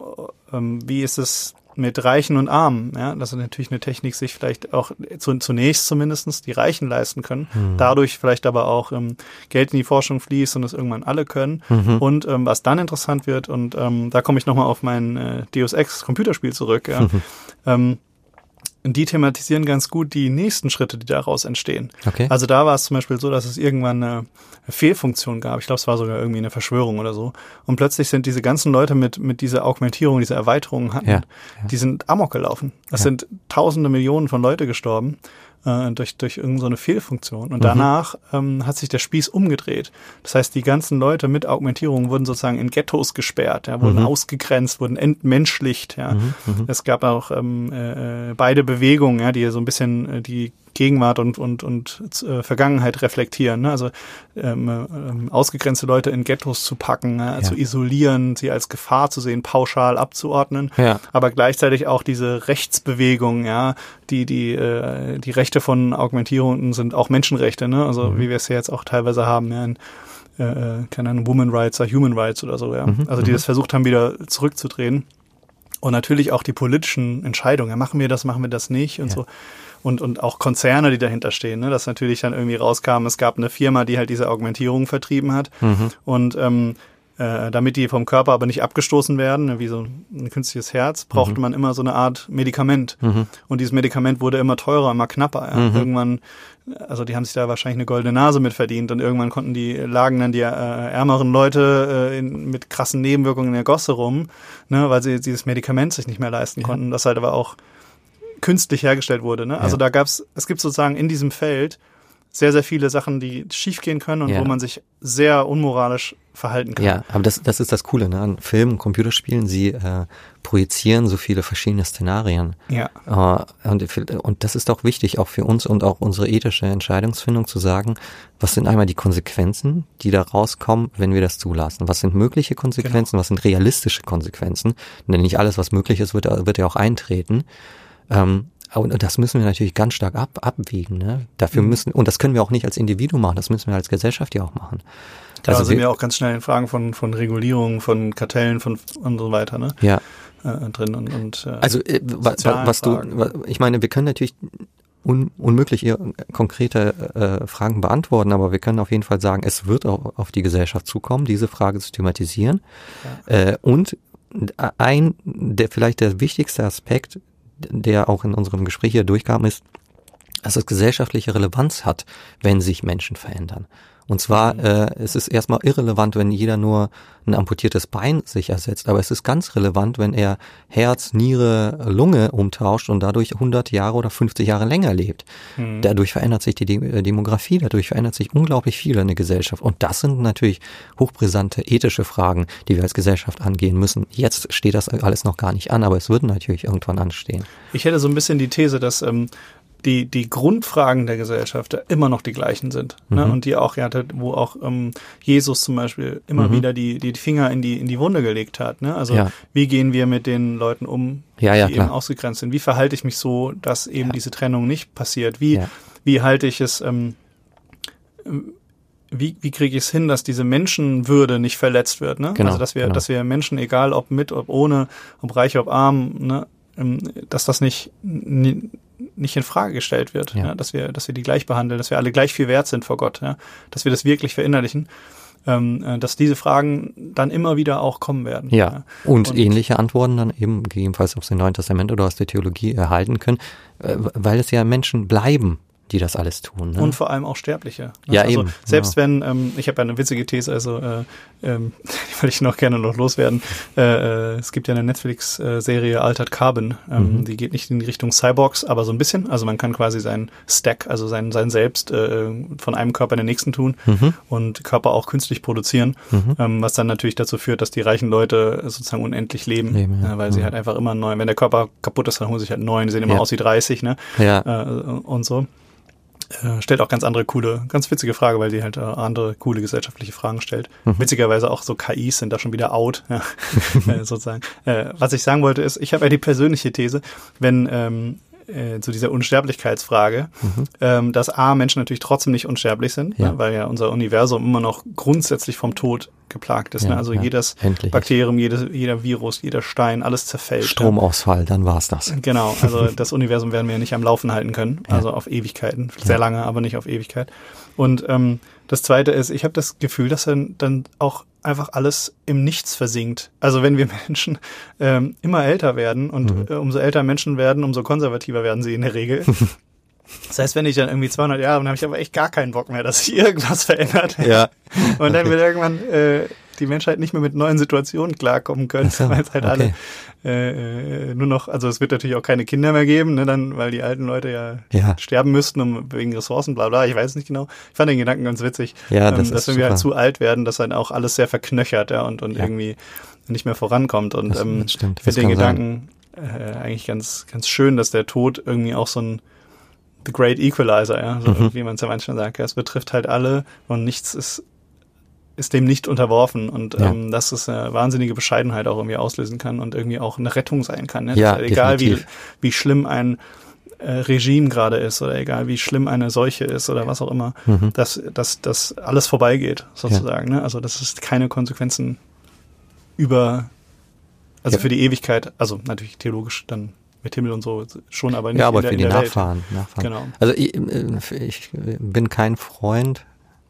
B: ähm, wie ist es mit Reichen und Armen? Ja, das ist natürlich eine Technik, sich vielleicht auch zu, zunächst zumindestens die Reichen leisten können, dadurch vielleicht aber auch ähm, Geld in die Forschung fließt und es irgendwann alle können. Und ähm, was dann interessant wird, und ähm, da komme ich nochmal auf mein äh, Deus Ex Computerspiel zurück, ja, ähm, die thematisieren ganz gut die nächsten Schritte, die daraus entstehen.
A: Okay.
B: Also da war es zum Beispiel so, dass es irgendwann eine Fehlfunktion gab. Ich glaube, es war sogar irgendwie eine Verschwörung oder so. Und plötzlich sind diese ganzen Leute mit, mit dieser Augmentierung, dieser Erweiterung hatten,
A: Ja,
B: die sind amok gelaufen. Es sind tausende Millionen von Leute gestorben. Äh, durch, durch irgendeine so Fehlfunktion. Und mhm. danach ähm, hat sich der Spieß umgedreht. Das heißt, die ganzen Leute mit Augmentierung wurden sozusagen in Ghettos gesperrt, ja, wurden mhm. ausgegrenzt, wurden entmenschlicht. Ja. Mhm. mhm. Es gab auch ähm, äh, beide Bewegungen, ja, die so ein bisschen äh, die Gegenwart und, und, und äh, Vergangenheit reflektieren. Ne? Also ähm, ähm, ausgegrenzte Leute in Ghettos zu packen, ne? ja. zu isolieren, sie als Gefahr zu sehen, pauschal abzuordnen, ja. aber gleichzeitig auch diese Rechtsbewegung, ja, die die äh, die Rechte von Augmentierungen sind auch Menschenrechte, ne? Also mhm. wie wir es ja jetzt auch teilweise haben, ja, in, äh, äh keine Ahnung, Woman Rights oder Human Rights oder so, ja. Mhm. Also die mhm. das versucht haben, wieder zurückzudrehen. Und natürlich auch die politischen Entscheidungen, ja, machen wir das, machen wir das nicht und ja. so und, und auch Konzerne, die dahinter stehen. Ne? Dass natürlich dann irgendwie rauskam, es gab eine Firma, die halt diese Augmentierung vertrieben hat. Mhm. Und ähm, äh, damit die vom Körper aber nicht abgestoßen werden, ne, wie so ein künstliches Herz, brauchte mhm. man immer so eine Art Medikament. Mhm. Und dieses Medikament wurde immer teurer, immer knapper. Ja. Mhm. Irgendwann, also die haben sich da wahrscheinlich eine goldene Nase mit verdient und irgendwann konnten die, lagen dann die äh, ärmeren Leute äh, in, mit krassen Nebenwirkungen in der Gosse rum, ne, weil sie dieses Medikament sich nicht mehr leisten ja. konnten. Das halt aber auch künstlich hergestellt wurde. Ne? Also ja. da gab's, es gibt sozusagen in diesem Feld sehr, sehr viele Sachen, die schiefgehen können und ja. wo man sich sehr unmoralisch verhalten kann.
A: Ja, aber das, das ist das Coole ne? an Filmen, Computerspielen. Sie äh, projizieren so viele verschiedene Szenarien.
B: Ja.
A: Äh, und, und das ist auch wichtig, auch für uns und auch unsere ethische Entscheidungsfindung zu sagen, was sind einmal die Konsequenzen, die da rauskommen, wenn wir das zulassen? Was sind mögliche Konsequenzen? Genau. Was sind realistische Konsequenzen? Denn nicht alles, was möglich ist, wird, wird ja auch eintreten. Ähm, und das müssen wir natürlich ganz stark ab, abwägen. Ne? Dafür mhm. müssen, und das können wir auch nicht als Individuum machen, das müssen wir als Gesellschaft ja auch machen.
B: Da also sind wir auch ganz schnell in Fragen von, von Regulierung, von Kartellen von und so weiter, ne?
A: Ja.
B: Äh, drin und, und
A: äh, also äh, was, was du, ich meine, wir können natürlich un, unmöglich ihr konkrete äh, Fragen beantworten, aber wir können auf jeden Fall sagen, es wird auch auf die Gesellschaft zukommen, diese Frage zu thematisieren. Ja. Äh, und ein, der vielleicht der wichtigste Aspekt der auch in unserem Gespräch hier durchkam, ist, dass es gesellschaftliche Relevanz hat, wenn sich Menschen verändern. Und zwar, mhm. äh, es ist erstmal irrelevant, wenn jeder nur ein amputiertes Bein sich ersetzt, aber es ist ganz relevant, wenn er Herz, Niere, Lunge umtauscht und dadurch 100 Jahre oder 50 Jahre länger lebt. Mhm. Dadurch verändert sich die äh, Demografie, dadurch verändert sich unglaublich viel in der Gesellschaft. Und das sind natürlich hochbrisante ethische Fragen, die wir als Gesellschaft angehen müssen. Jetzt steht das alles noch gar nicht an, aber es wird natürlich irgendwann anstehen.
B: Ich hätte so ein bisschen die These, dass ähm, die, die Grundfragen der Gesellschaft immer noch die gleichen sind. Ne? Mhm. Ne? Und die auch, ja, wo auch ähm, Jesus zum Beispiel immer mhm. wieder die, die Finger in die, in die Wunde gelegt hat. Ne? Also ja. wie gehen wir mit den Leuten um,
A: ja, ja,
B: die klar. eben ausgegrenzt sind? Wie verhalte ich mich so, dass eben diese Trennung nicht passiert? Wie, wie halte ich es, ähm, wie, wie kriege ich es hin, dass diese Menschenwürde nicht verletzt wird, ne?
A: Genau,
B: also dass wir,
A: genau.
B: dass wir Menschen, egal ob mit, ob ohne, ob reich, ob arm, ne, ähm, dass das nicht nicht in Frage gestellt wird, ja. ja. dass wir, dass wir die gleich behandeln, dass wir alle gleich viel wert sind vor Gott, ja, dass wir das wirklich verinnerlichen, ähm, äh, dass diese Fragen dann immer wieder auch kommen werden.
A: Ja, ja. Und, und, ähnliche Antworten dann eben gegebenenfalls aus dem Neuen Testament oder aus der Theologie erhalten können, äh, weil es ja Menschen bleiben, die das alles tun. Ne?
B: Und vor allem auch Sterbliche.
A: Ne? Ja, also eben.
B: Selbst ja. wenn, ähm, ich habe ja eine witzige These, also äh, ähm, die würde ich noch gerne noch loswerden. Äh, äh, es gibt ja eine Netflix-Serie Altered Carbon, ähm, mhm. die geht nicht in die Richtung Cyborgs, aber so ein bisschen. Also man kann quasi seinen Stack, also sein, sein Selbst äh, von einem Körper in den nächsten tun mhm. und Körper auch künstlich produzieren, mhm. ähm, was dann natürlich dazu führt, dass die reichen Leute sozusagen unendlich leben, leben ja. äh, weil sie mhm. halt einfach immer neu, wenn der Körper kaputt ist, dann holen sie sich halt neuen, die sehen immer ja. aus wie 30, ne?
A: Ja.
B: Äh, und so. Äh, stellt auch ganz andere coole, ganz witzige Frage, weil die halt äh, andere coole gesellschaftliche Fragen stellt. Mhm. Witzigerweise auch so KIs sind da schon wieder out, ja, äh, sozusagen. Äh, was ich sagen wollte ist, ich habe ja die persönliche These, wenn ähm, äh, zu dieser Unsterblichkeitsfrage, mhm. ähm, dass A, Menschen natürlich trotzdem nicht unsterblich sind, ja. Ne, weil ja unser Universum immer noch grundsätzlich vom Tod geplagt ist. Ne? Ja, ne? Also ja. jedes Endlich. Bakterium, jedes, jeder Virus, jeder Stein, alles zerfällt.
A: Stromausfall, dann war's das.
B: Genau, also das Universum werden wir ja nicht am Laufen halten können, also auf Ewigkeiten. Sehr lange, aber nicht auf Ewigkeit. Und ähm, das Zweite ist, ich habe das Gefühl, dass dann, dann auch einfach alles im Nichts versinkt. Also wenn wir Menschen ähm, immer älter werden und mhm. äh, umso älter Menschen werden, umso konservativer werden sie in der Regel. Das heißt, wenn ich dann irgendwie 200 Jahre bin, habe ich aber echt gar keinen Bock mehr, dass sich irgendwas verändert.
A: Ja.
B: Und dann wird irgendwann äh, die Menschheit nicht mehr mit neuen Situationen klarkommen könnte, weil es halt
A: okay.
B: alle äh, äh, nur noch, also es wird natürlich auch keine Kinder mehr geben, ne, dann, weil die alten Leute ja,
A: Ja.
B: sterben müssten, um wegen Ressourcen, bla bla, ich weiß nicht genau. Ich fand den Gedanken ganz witzig,
A: Ja, das
B: dass
A: ist
B: wenn wir halt
A: super.
B: zu alt werden, dass dann auch alles sehr verknöchert, ja, und, und
A: Ja.
B: irgendwie nicht mehr vorankommt. Und
A: Das-
B: ähm,
A: das stimmt,
B: ich finde den. Gedanken äh, eigentlich ganz, ganz schön, dass der Tod irgendwie auch so ein The Great Equalizer, ja, so
A: Mhm.
B: wie man es ja manchmal sagt. Ja, es betrifft halt alle und nichts ist, ist dem nicht unterworfen und
A: Ja.
B: ähm, dass es eine wahnsinnige Bescheidenheit auch irgendwie auslösen kann und irgendwie auch eine Rettung sein kann. Ne?
A: Ja,
B: egal wie,
A: definitiv.
B: wie schlimm ein äh, Regime gerade ist oder egal wie schlimm eine Seuche ist oder was auch immer,
A: Mhm.
B: dass, dass, dass alles vorbeigeht, sozusagen. Ne? Also dass es keine Konsequenzen über, also
A: Ja.
B: für die Ewigkeit, also natürlich theologisch dann mit Himmel und so schon, aber nicht
A: Ja, aber
B: in der,
A: für die. Nachfahren. Nachfahren.
B: Genau.
A: Also ich, ich bin kein Freund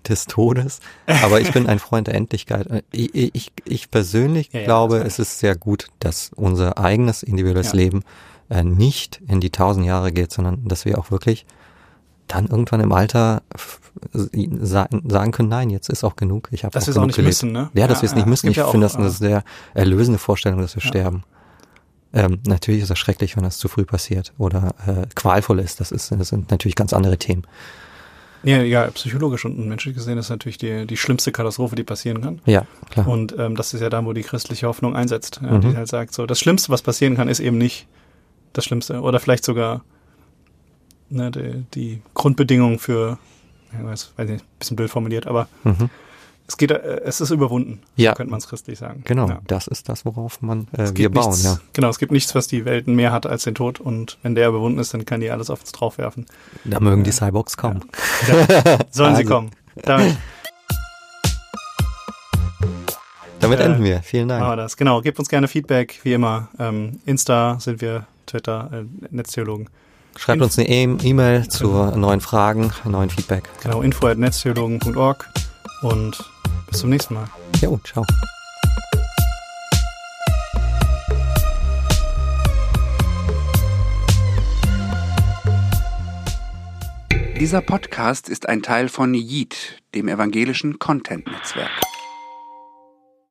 A: des Todes, aber ich bin ein Freund der Endlichkeit. Ich, ich, ich persönlich
B: Ja, ja,
A: glaube, es ist sehr gut, dass unser eigenes individuelles
B: Ja.
A: Leben äh, nicht in die tausend Jahre geht, sondern dass wir auch wirklich dann irgendwann im Alter sagen, können, nein, jetzt ist auch genug. Ich habe
B: Dass wir es auch
A: genug
B: nicht
A: gelebt.
B: müssen, ne?
A: Ja, dass wir es nicht müssen. Ich finde das eine
B: äh,
A: sehr erlösende Vorstellung, dass wir sterben. Ähm, natürlich ist das schrecklich, wenn das zu früh passiert oder äh, qualvoll ist. Das, ist. das sind natürlich ganz andere Themen.
B: Ja, ja, psychologisch und menschlich gesehen ist natürlich die, die schlimmste Katastrophe, die passieren kann.
A: Ja, klar.
B: Und ähm, das ist ja da, wo die christliche Hoffnung einsetzt, ja,
A: Mhm.
B: die halt sagt, so das Schlimmste, was passieren kann, ist eben nicht das Schlimmste. Oder vielleicht sogar ne, die, die Grundbedingung für, ich weiß, weiß nicht, bisschen blöd formuliert, aber
A: mhm.
B: Es geht, äh, es ist überwunden,
A: Ja.
B: so könnte man es christlich sagen.
A: Genau,
B: Ja.
A: das ist das, worauf man äh, wir bauen.
B: nichts,
A: Ja.
B: Genau, es gibt nichts, was die Welt mehr hat als den Tod und wenn der überwunden ist, dann kann die alles auf uns draufwerfen.
A: Da mögen die Cyborgs kommen.
B: Sollen sie
A: Also.
B: kommen. Damit
A: Damit
B: Äh,
A: enden wir. Vielen Dank.
B: wir das. Genau, gebt uns gerne Feedback, wie immer. Ähm, Insta sind wir, Twitter, äh, Netztheologen.
A: Schreibt uns eine E- E-Mail zu neuen Fragen, neuen Feedback.
B: Genau, info at netztheologen.org und bis zum nächsten Mal.
A: Jo, ciao.
C: Dieser Podcast ist ein Teil von Yeet, dem evangelischen Content-Netzwerk.